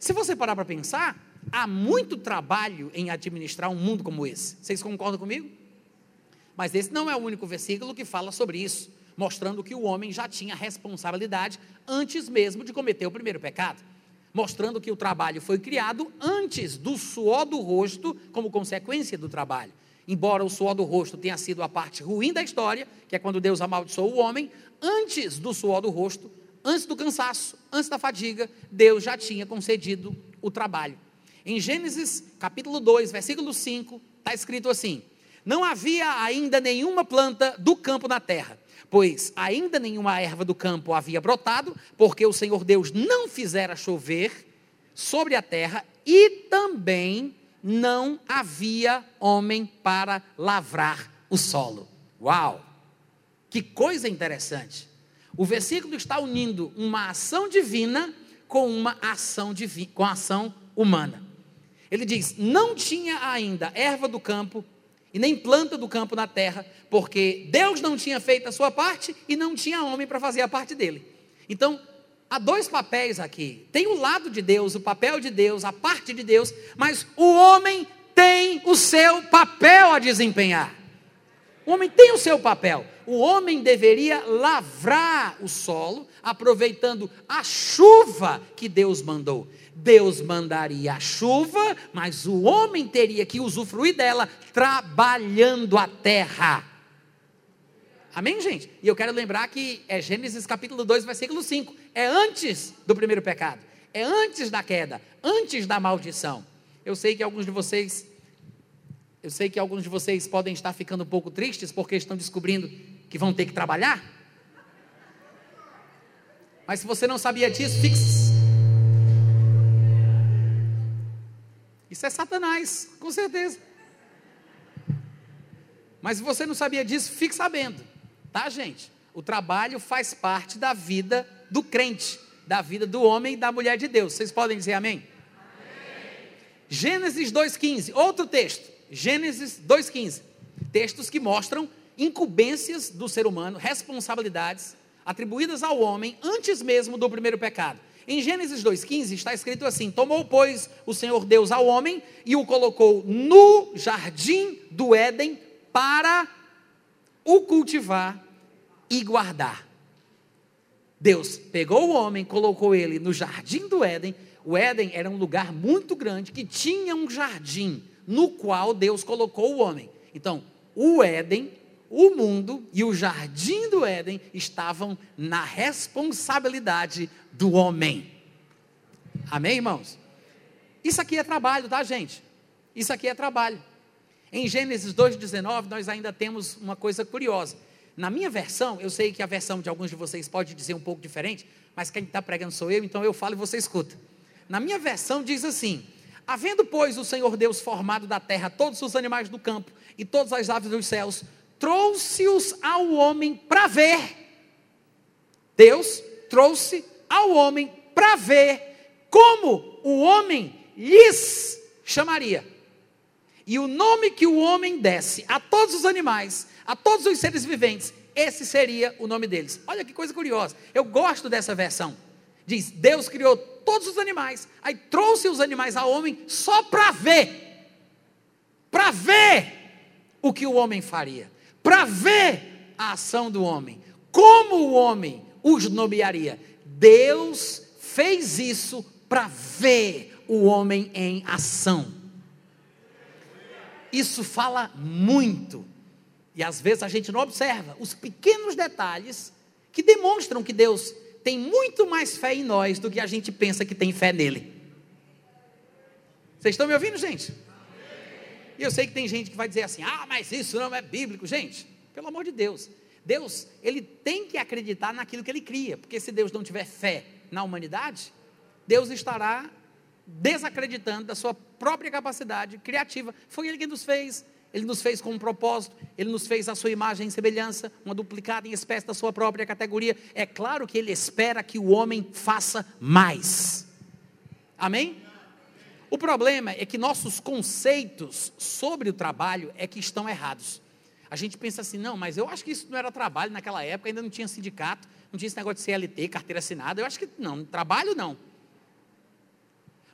Se você parar para pensar, há muito trabalho em administrar um mundo como esse. Vocês concordam comigo? Mas esse não é o único versículo que fala sobre isso, mostrando que o homem já tinha responsabilidade antes mesmo de cometer o primeiro pecado mostrando que o trabalho foi criado antes do suor do rosto, como consequência do trabalho. Embora o suor do rosto tenha sido a parte ruim da história, que é quando Deus amaldiçoou o homem, antes do suor do rosto, antes do cansaço, antes da fadiga, Deus já tinha concedido o trabalho. Em Gênesis capítulo 2, versículo 5, está escrito assim: Não havia ainda nenhuma planta do campo na terra pois ainda nenhuma erva do campo havia brotado, porque o Senhor Deus não fizera chover sobre a terra, e também não havia homem para lavrar o solo. Uau! Que coisa interessante. O versículo está unindo uma ação divina com uma ação divina, com ação humana. Ele diz: "Não tinha ainda erva do campo, e nem planta do campo na terra, porque Deus não tinha feito a sua parte e não tinha homem para fazer a parte dele. Então, há dois papéis aqui. Tem o lado de Deus, o papel de Deus, a parte de Deus, mas o homem tem o seu papel a desempenhar. O homem tem o seu papel. O homem deveria lavrar o solo, aproveitando a chuva que Deus mandou. Deus mandaria a chuva, mas o homem teria que usufruir dela trabalhando a terra. Amém, gente? E eu quero lembrar que é Gênesis capítulo 2, versículo 5. É antes do primeiro pecado. É antes da queda, antes da maldição. Eu sei que alguns de vocês eu sei que alguns de vocês podem estar ficando um pouco tristes porque estão descobrindo que vão ter que trabalhar. Mas se você não sabia disso, fique Isso é Satanás, com certeza. Mas se você não sabia disso, fique sabendo, tá, gente? O trabalho faz parte da vida do crente, da vida do homem e da mulher de Deus. Vocês podem dizer amém? amém. Gênesis 2,15, outro texto. Gênesis 2,15. Textos que mostram incumbências do ser humano, responsabilidades atribuídas ao homem antes mesmo do primeiro pecado. Em Gênesis 2,15 está escrito assim: Tomou, pois, o Senhor Deus ao homem e o colocou no jardim do Éden para o cultivar e guardar. Deus pegou o homem, colocou ele no jardim do Éden. O Éden era um lugar muito grande que tinha um jardim no qual Deus colocou o homem. Então, o Éden, o mundo e o jardim do Éden estavam na responsabilidade do homem. Amém, irmãos? Isso aqui é trabalho, tá, gente? Isso aqui é trabalho. Em Gênesis 2,19, nós ainda temos uma coisa curiosa. Na minha versão, eu sei que a versão de alguns de vocês pode dizer um pouco diferente, mas quem está pregando sou eu, então eu falo e você escuta. Na minha versão diz assim: Havendo, pois, o Senhor Deus formado da terra todos os animais do campo e todas as aves dos céus, trouxe-os ao homem para ver. Deus trouxe ao homem para ver como o homem lhes chamaria. E o nome que o homem desse a todos os animais, a todos os seres viventes, esse seria o nome deles. Olha que coisa curiosa. Eu gosto dessa versão. Diz: Deus criou todos os animais, aí trouxe os animais ao homem só para ver. Para ver o que o homem faria. Para ver a ação do homem. Como o homem os nomearia. Deus fez isso para ver o homem em ação. Isso fala muito. E às vezes a gente não observa os pequenos detalhes que demonstram que Deus tem muito mais fé em nós do que a gente pensa que tem fé nele. Vocês estão me ouvindo, gente? E eu sei que tem gente que vai dizer assim: ah, mas isso não é bíblico. Gente, pelo amor de Deus. Deus, ele tem que acreditar naquilo que ele cria, porque se Deus não tiver fé na humanidade, Deus estará desacreditando da sua própria capacidade criativa. Foi Ele que nos fez, Ele nos fez com um propósito, Ele nos fez a sua imagem e semelhança, uma duplicada em espécie da sua própria categoria. É claro que Ele espera que o homem faça mais. Amém? O problema é que nossos conceitos sobre o trabalho é que estão errados. A gente pensa assim, não, mas eu acho que isso não era trabalho naquela época, ainda não tinha sindicato, não tinha esse negócio de CLT, carteira assinada. Eu acho que não, trabalho não.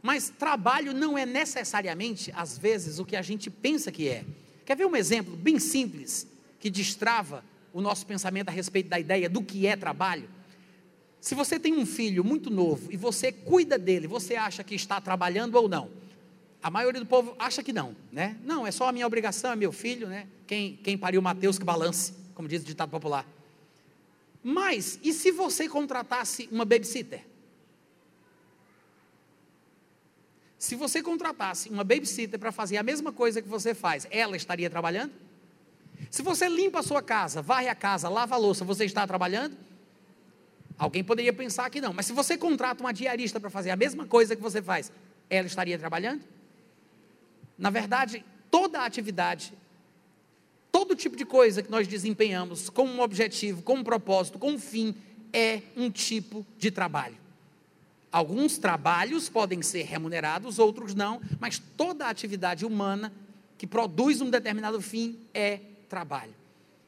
Mas trabalho não é necessariamente, às vezes, o que a gente pensa que é. Quer ver um exemplo bem simples que destrava o nosso pensamento a respeito da ideia do que é trabalho? Se você tem um filho muito novo e você cuida dele, você acha que está trabalhando ou não? A maioria do povo acha que não, né? Não, é só a minha obrigação, é meu filho, né? Quem, quem pariu Mateus que balance, como diz o ditado popular. Mas, e se você contratasse uma babysitter? Se você contratasse uma babysitter para fazer a mesma coisa que você faz, ela estaria trabalhando? Se você limpa a sua casa, varre a casa, lava a louça, você está trabalhando? Alguém poderia pensar que não, mas se você contrata uma diarista para fazer a mesma coisa que você faz, ela estaria trabalhando? Na verdade, toda atividade, todo tipo de coisa que nós desempenhamos com um objetivo, com um propósito, com um fim, é um tipo de trabalho. Alguns trabalhos podem ser remunerados, outros não, mas toda atividade humana que produz um determinado fim é trabalho.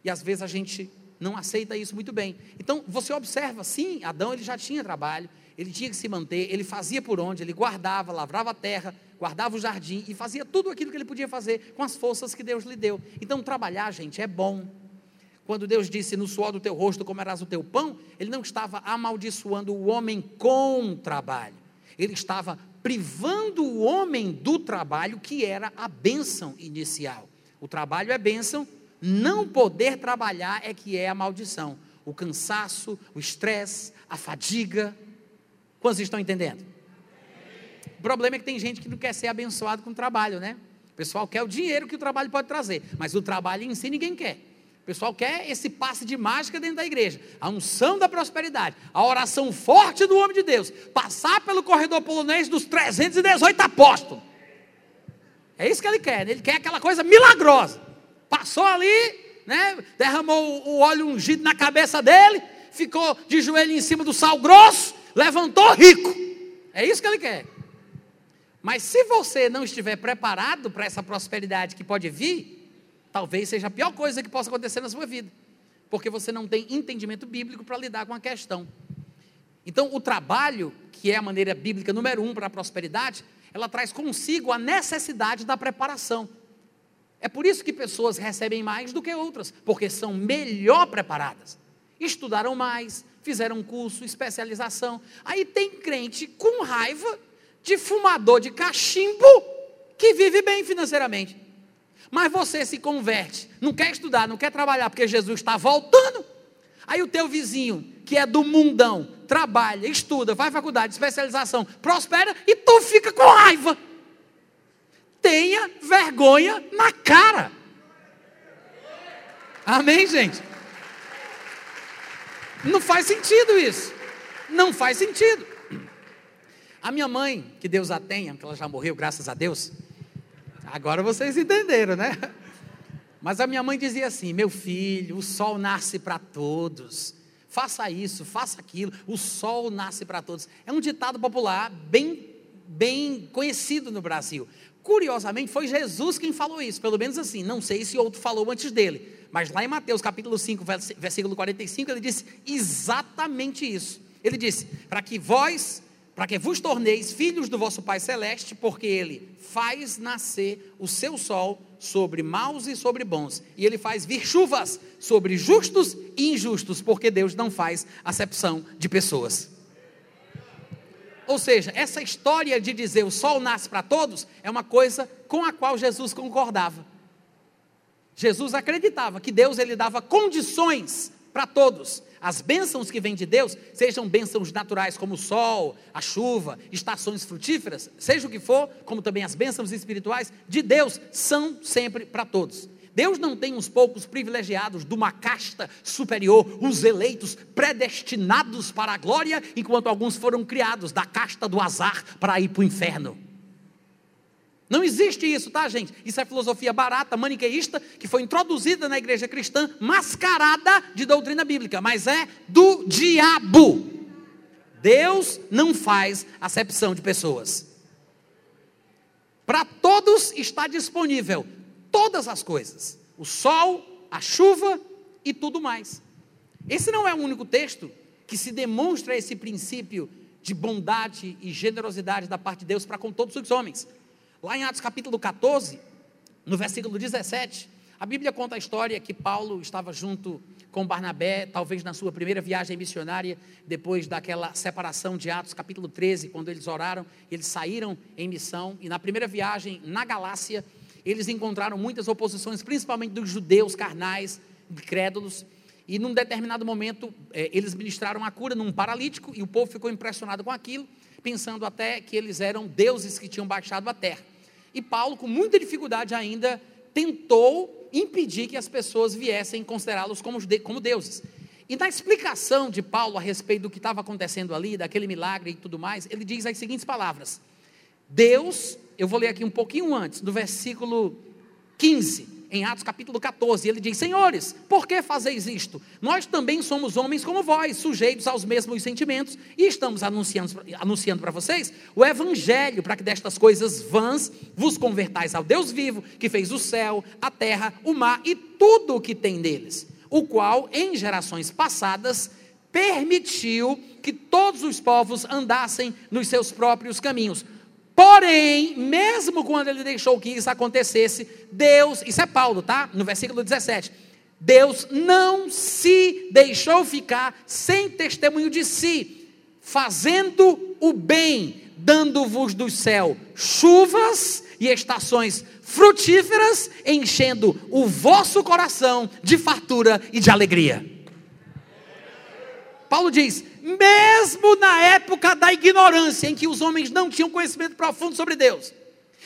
E às vezes a gente não aceita isso muito bem. Então, você observa, sim, Adão ele já tinha trabalho, ele tinha que se manter, ele fazia por onde, ele guardava, lavrava a terra, guardava o jardim e fazia tudo aquilo que ele podia fazer com as forças que Deus lhe deu. Então, trabalhar, gente, é bom. Quando Deus disse: No suor do teu rosto comerás o teu pão, Ele não estava amaldiçoando o homem com trabalho, Ele estava privando o homem do trabalho que era a bênção inicial. O trabalho é bênção, não poder trabalhar é que é a maldição. O cansaço, o estresse, a fadiga. Quantos estão entendendo? O problema é que tem gente que não quer ser abençoado com o trabalho, né? O pessoal quer o dinheiro que o trabalho pode trazer, mas o trabalho em si ninguém quer. O pessoal quer esse passe de mágica dentro da igreja. A unção da prosperidade, a oração forte do homem de Deus, passar pelo corredor polonês dos 318 apóstolos. É isso que ele quer. Né? Ele quer aquela coisa milagrosa. Passou ali, né? derramou o óleo ungido na cabeça dele, ficou de joelho em cima do sal grosso, levantou rico. É isso que ele quer. Mas se você não estiver preparado para essa prosperidade que pode vir, talvez seja a pior coisa que possa acontecer na sua vida, porque você não tem entendimento bíblico para lidar com a questão. Então, o trabalho, que é a maneira bíblica número um para a prosperidade, ela traz consigo a necessidade da preparação. É por isso que pessoas recebem mais do que outras, porque são melhor preparadas. Estudaram mais, fizeram curso, especialização. Aí tem crente com raiva de fumador de cachimbo que vive bem financeiramente. Mas você se converte, não quer estudar, não quer trabalhar, porque Jesus está voltando. Aí o teu vizinho, que é do mundão, trabalha, estuda, faz faculdade, especialização, prospera e tu fica com raiva. tenha vergonha na cara. Amém, gente? Não faz sentido isso. Não faz sentido. A minha mãe, que Deus a tenha, que ela já morreu, graças a Deus. Agora vocês entenderam, né? Mas a minha mãe dizia assim: meu filho, o sol nasce para todos. Faça isso, faça aquilo. O sol nasce para todos. É um ditado popular bem, bem conhecido no Brasil. Curiosamente, foi Jesus quem falou isso, pelo menos assim. Não sei se outro falou antes dele. Mas lá em Mateus capítulo 5, versículo 45, ele disse exatamente isso. Ele disse: Para que vós, para que vos torneis filhos do vosso Pai Celeste, porque Ele faz nascer o seu sol sobre maus e sobre bons, e Ele faz vir chuvas sobre justos e injustos, porque Deus não faz acepção de pessoas. Ou seja, essa história de dizer o sol nasce para todos é uma coisa com a qual Jesus concordava. Jesus acreditava que Deus ele dava condições para todos. As bênçãos que vêm de Deus, sejam bênçãos naturais como o sol, a chuva, estações frutíferas, seja o que for, como também as bênçãos espirituais de Deus, são sempre para todos. Deus não tem uns poucos privilegiados de uma casta superior, os eleitos predestinados para a glória, enquanto alguns foram criados da casta do azar para ir para o inferno. Não existe isso, tá, gente? Isso é filosofia barata, maniqueísta, que foi introduzida na igreja cristã, mascarada de doutrina bíblica, mas é do diabo. Deus não faz acepção de pessoas. Para todos está disponível todas as coisas: o sol, a chuva e tudo mais. Esse não é o único texto que se demonstra esse princípio de bondade e generosidade da parte de Deus para com todos os homens. Lá em Atos capítulo 14, no versículo 17, a Bíblia conta a história que Paulo estava junto com Barnabé, talvez na sua primeira viagem missionária, depois daquela separação de Atos capítulo 13, quando eles oraram, eles saíram em missão, e na primeira viagem na Galácia, eles encontraram muitas oposições, principalmente dos judeus carnais, crédulos, e num determinado momento, eh, eles ministraram a cura num paralítico, e o povo ficou impressionado com aquilo, pensando até que eles eram deuses que tinham baixado a terra. E Paulo, com muita dificuldade ainda, tentou impedir que as pessoas viessem considerá-los como, como deuses. E na explicação de Paulo a respeito do que estava acontecendo ali, daquele milagre e tudo mais, ele diz as seguintes palavras: Deus, eu vou ler aqui um pouquinho antes, do versículo 15 em Atos capítulo 14, ele diz: Senhores, por que fazeis isto? Nós também somos homens como vós, sujeitos aos mesmos sentimentos, e estamos anunciando, anunciando para vocês o Evangelho, para que destas coisas vãs vos convertais ao Deus vivo, que fez o céu, a terra, o mar e tudo o que tem neles, o qual, em gerações passadas, permitiu que todos os povos andassem nos seus próprios caminhos Porém, mesmo quando ele deixou que isso acontecesse, Deus, isso é Paulo, tá? No versículo 17. Deus não se deixou ficar sem testemunho de si, fazendo o bem, dando-vos do céu chuvas e estações frutíferas, enchendo o vosso coração de fartura e de alegria. Paulo diz: mesmo na época da ignorância, em que os homens não tinham conhecimento profundo sobre Deus,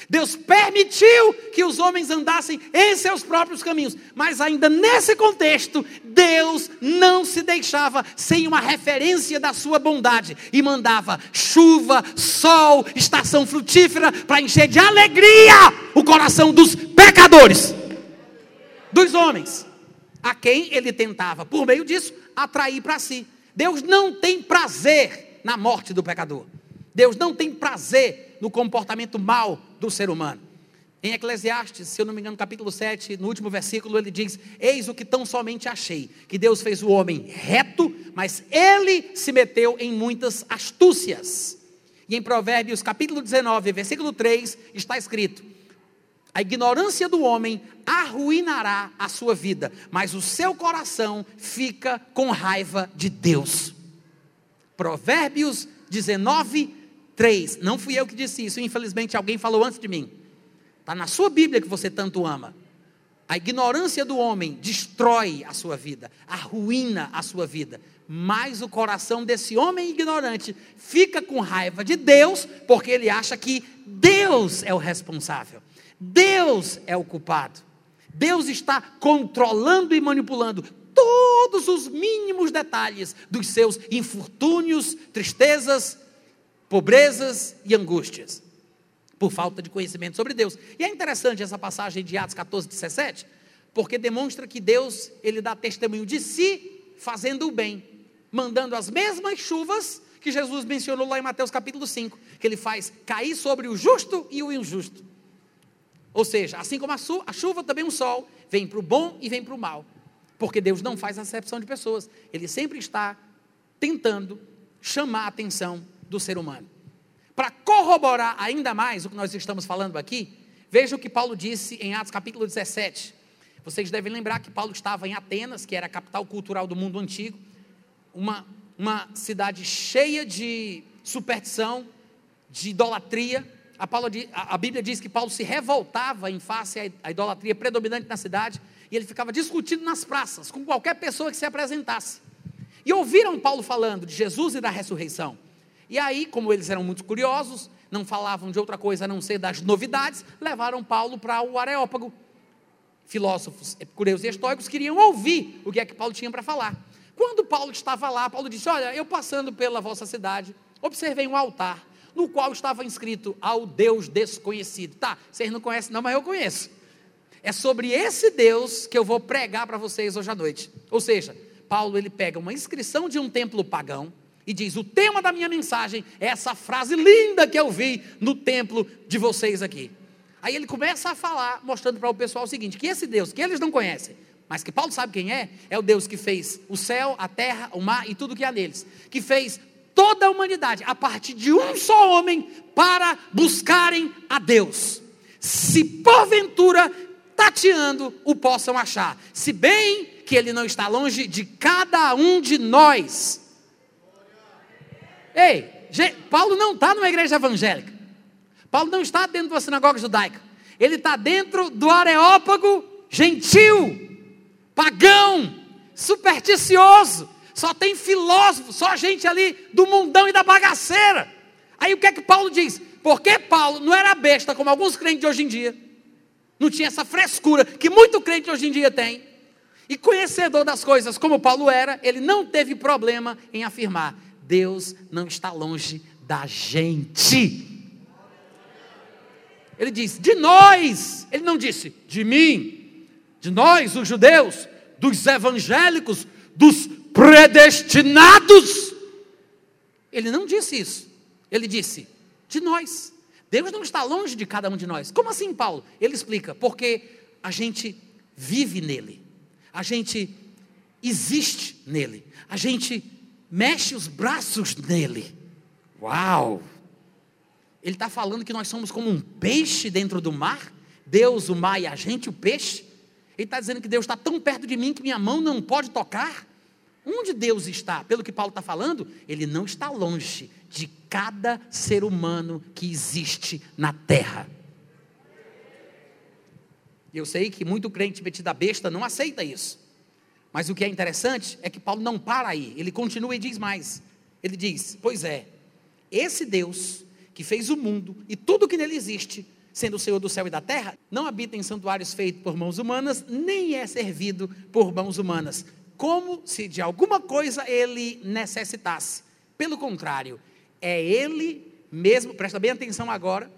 Deus permitiu que os homens andassem em seus próprios caminhos, mas ainda nesse contexto, Deus não se deixava sem uma referência da sua bondade e mandava chuva, sol, estação frutífera para encher de alegria o coração dos pecadores, dos homens, a quem ele tentava, por meio disso, atrair para si. Deus não tem prazer na morte do pecador. Deus não tem prazer no comportamento mal do ser humano. Em Eclesiastes, se eu não me engano, capítulo 7, no último versículo, ele diz: Eis o que tão somente achei, que Deus fez o homem reto, mas ele se meteu em muitas astúcias. E em Provérbios, capítulo 19, versículo 3, está escrito: A ignorância do homem arruinará a sua vida, mas o seu coração fica com raiva de Deus. Provérbios 19, 3. Não fui eu que disse isso, infelizmente alguém falou antes de mim. Está na sua Bíblia que você tanto ama. A ignorância do homem destrói a sua vida, arruína a sua vida. Mas o coração desse homem ignorante fica com raiva de Deus, porque ele acha que Deus é o responsável. Deus é o culpado. Deus está controlando e manipulando todos os mínimos detalhes dos seus infortúnios, tristezas, pobrezas e angústias, por falta de conhecimento sobre Deus. E é interessante essa passagem de Atos 14, 17, porque demonstra que Deus, ele dá testemunho de si fazendo o bem, mandando as mesmas chuvas que Jesus mencionou lá em Mateus capítulo 5, que ele faz cair sobre o justo e o injusto. Ou seja, assim como a, a chuva, também o sol vem para o bom e vem para o mal. Porque Deus não faz acepção de pessoas. Ele sempre está tentando chamar a atenção do ser humano. Para corroborar ainda mais o que nós estamos falando aqui, veja o que Paulo disse em Atos capítulo 17. Vocês devem lembrar que Paulo estava em Atenas, que era a capital cultural do mundo antigo, uma, uma cidade cheia de superstição, de idolatria, a, Paulo, a, Bíblia diz que Paulo se revoltava em face à idolatria predominante na cidade e ele ficava discutindo nas praças com qualquer pessoa que se apresentasse. E ouviram Paulo falando de Jesus e da ressurreição. E aí, como eles eram muito curiosos, não falavam de outra coisa a não ser das novidades, levaram Paulo para o Areópago. Filósofos epicureus e estoicos queriam ouvir o que é que Paulo tinha para falar. Quando Paulo estava lá, Paulo disse: Olha, eu passando pela vossa cidade, observei um altar no qual estava inscrito ao Deus desconhecido. Tá, vocês não conhecem, não, mas eu conheço. É sobre esse Deus que eu vou pregar para vocês hoje à noite. Ou seja, Paulo ele pega uma inscrição de um templo pagão e diz: "O tema da minha mensagem é essa frase linda que eu vi no templo de vocês aqui". Aí ele começa a falar, mostrando para o pessoal o seguinte: que esse Deus que eles não conhecem, mas que Paulo sabe quem é, é o Deus que fez o céu, a terra, o mar e tudo que há neles, que fez toda a humanidade a partir de um só homem para buscarem a Deus. Se porventura tateando o possam achar, se bem que ele não está longe de cada um de nós. Ei, Paulo não está numa igreja evangélica. Paulo não está dentro de uma sinagoga judaica. Ele está dentro do areópago gentil, pagão, supersticioso, só tem filósofo, só gente ali do mundão e da bagaceira. Aí o que é que Paulo diz? Porque Paulo não era besta como alguns crentes de hoje em dia, não tinha essa frescura que muito crente hoje em dia tem, e conhecedor das coisas como Paulo era, ele não teve problema em afirmar: Deus não está longe da gente. Ele diz: de nós, ele não disse de mim, de nós, os judeus, dos evangélicos, dos predestinados. Ele não disse isso. Ele disse de nós. Deus não está longe de cada um de nós. Como assim, Paulo? Ele explica: porque a gente vive nele, a gente existe nele, a gente mexe os braços nele. Uau! Ele está falando que nós somos como um peixe dentro do mar, Deus, o mar e a gente, o peixe. Ele está dizendo que Deus está tão perto de mim que minha mão não pode tocar. Onde Deus está? Pelo que Paulo está falando, ele não está longe de cada ser humano que existe na terra. Eu sei que muito crente metido a besta não aceita isso. Mas o que é interessante é que Paulo não para aí, ele continua e diz mais. Ele diz: Pois é, esse Deus que fez o mundo e tudo que nele existe, sendo o Senhor do céu e da terra, não habita em santuários feitos por mãos humanas, nem é servido por mãos humanas, como se de alguma coisa ele necessitasse. Pelo contrário, é ele mesmo, presta bem atenção agora,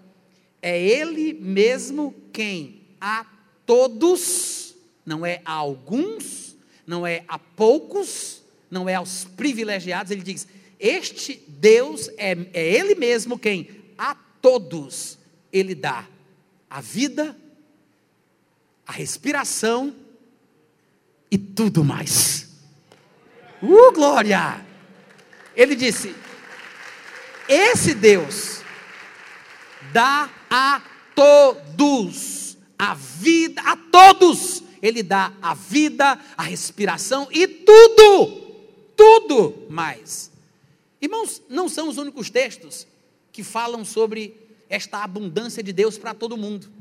é ele mesmo quem a todos, não é a alguns, não é a poucos, não é aos privilegiados, ele diz: Este Deus é, é ele mesmo quem a todos ele dá a vida, a respiração e tudo mais. Uh, glória! Ele disse: Esse Deus dá a todos a vida, a todos. Ele dá a vida, a respiração e tudo, tudo mais. Irmãos, não são os únicos textos que falam sobre esta abundância de Deus para todo mundo.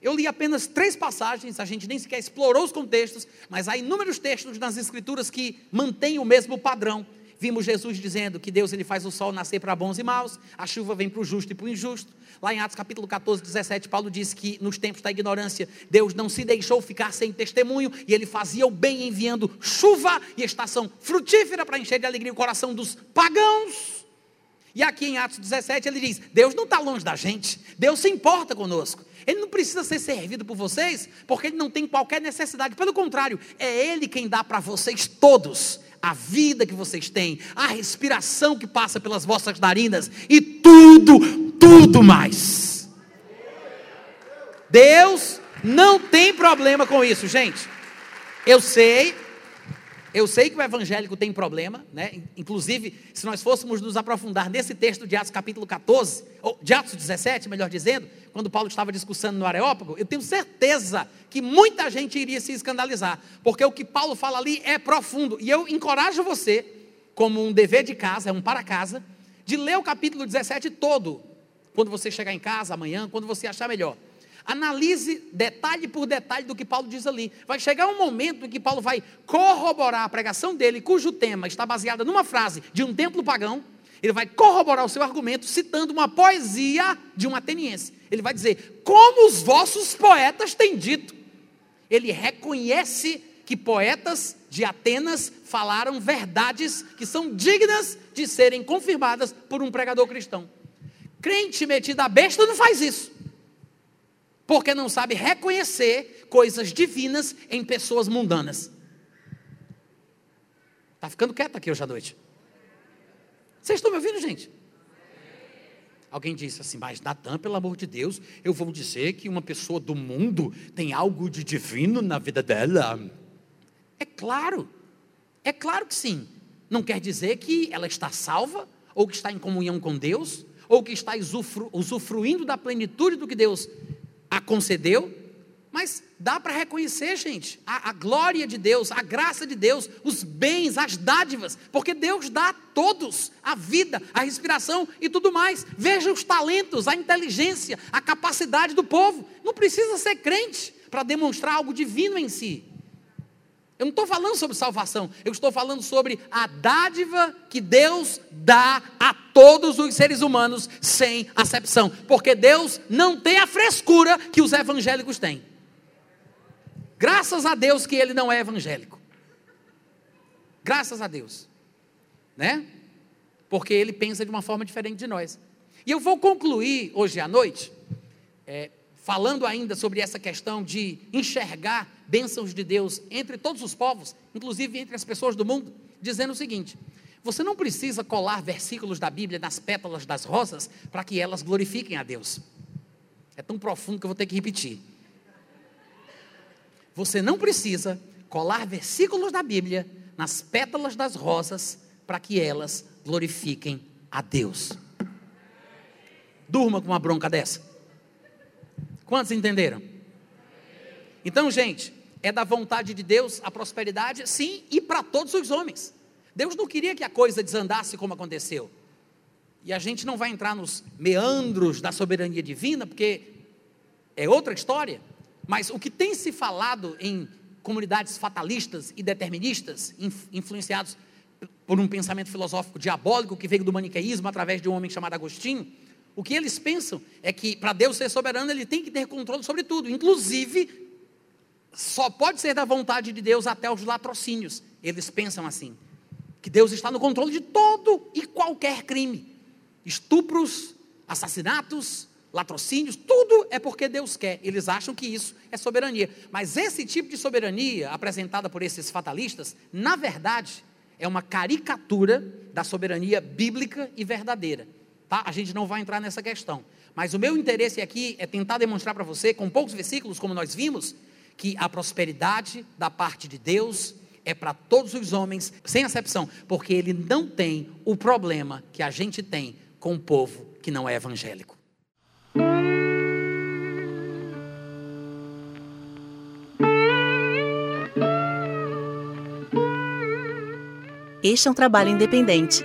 Eu li apenas três passagens, a gente nem sequer explorou os contextos, mas há inúmeros textos nas Escrituras que mantêm o mesmo padrão. Vimos Jesus dizendo que Deus ele faz o sol nascer para bons e maus, a chuva vem para o justo e para o injusto. Lá em Atos capítulo 14, 17, Paulo diz que nos tempos da ignorância, Deus não se deixou ficar sem testemunho e ele fazia o bem enviando chuva e estação frutífera para encher de alegria o coração dos pagãos. E aqui em Atos 17 ele diz: Deus não está longe da gente, Deus se importa conosco. Ele não precisa ser servido por vocês, porque ele não tem qualquer necessidade. Pelo contrário, é ele quem dá para vocês todos a vida que vocês têm, a respiração que passa pelas vossas narinas e tudo, tudo mais. Deus não tem problema com isso, gente. Eu sei, eu sei que o evangélico tem problema, né? Inclusive, se nós fôssemos nos aprofundar nesse texto de Atos capítulo 14, ou de Atos 17, melhor dizendo, quando Paulo estava discussando no Areópago, eu tenho certeza que muita gente iria se escandalizar, porque o que Paulo fala ali é profundo. E eu encorajo você, como um dever de casa, é um para casa, de ler o capítulo 17 todo, quando você chegar em casa amanhã, quando você achar melhor. Analise detalhe por detalhe do que Paulo diz ali. Vai chegar um momento em que Paulo vai corroborar a pregação dele, cujo tema está baseado numa frase de um templo pagão. Ele vai corroborar o seu argumento citando uma poesia de um ateniense. Ele vai dizer: Como os vossos poetas têm dito. Ele reconhece que poetas de Atenas falaram verdades que são dignas de serem confirmadas por um pregador cristão. Crente metido a besta não faz isso porque não sabe reconhecer coisas divinas em pessoas mundanas. Está ficando quieto aqui hoje à noite. Vocês estão me ouvindo, gente? Alguém disse assim, mas Natan, pelo amor de Deus, eu vou dizer que uma pessoa do mundo tem algo de divino na vida dela. É claro, é claro que sim. Não quer dizer que ela está salva, ou que está em comunhão com Deus, ou que está usufruindo da plenitude do que Deus a concedeu, mas dá para reconhecer, gente, a, a, glória de Deus, a graça de Deus, os bens, as dádivas, porque Deus dá a todos a vida, a respiração e tudo mais. Veja os talentos, a inteligência, a capacidade do povo. Não precisa ser crente para demonstrar algo divino em si. Eu não estou falando sobre salvação, eu estou falando sobre a dádiva que Deus dá a todos os seres humanos sem acepção, porque Deus não tem a frescura que os evangélicos têm. Graças a Deus que ele não é evangélico. Graças a Deus. Né? Porque ele pensa de uma forma diferente de nós. E eu vou concluir hoje à noite, é, falando ainda sobre essa questão de enxergar bênçãos de Deus entre todos os povos, inclusive entre as pessoas do mundo, dizendo o seguinte: você não precisa colar versículos da Bíblia nas pétalas das rosas para que elas glorifiquem a Deus. É tão profundo que eu vou ter que repetir. Você não precisa colar versículos da Bíblia nas pétalas das rosas para que elas glorifiquem a Deus. Durma com uma bronca dessa. Quantos entenderam? Então, gente, é da vontade de Deus a prosperidade, sim, e para todos os homens. Deus não queria que a coisa desandasse como aconteceu. E a gente não vai entrar nos meandros da soberania divina, porque é outra história. Mas o que tem se falado em comunidades fatalistas e deterministas, influenciados por um pensamento filosófico diabólico que veio do maniqueísmo através de um homem chamado Agostinho, o que eles pensam é que para Deus ser soberano, ele tem que ter controle sobre tudo, inclusive só pode ser da vontade de Deus até os latrocínios. Eles pensam assim, que Deus está no controle de todo e qualquer crime. Estupros, assassinatos, latrocínios, tudo é porque Deus quer. Eles acham que isso é soberania. Mas esse tipo de soberania apresentada por esses fatalistas, na verdade, é uma caricatura da soberania bíblica e verdadeira. Tá? A gente não vai entrar nessa questão. Mas o meu interesse aqui é tentar demonstrar para você, com poucos versículos, como nós vimos, que a prosperidade da parte de Deus é para todos os homens, sem exceção, porque ele não tem o problema que a gente tem com o povo que não é evangélico. Este é um trabalho independente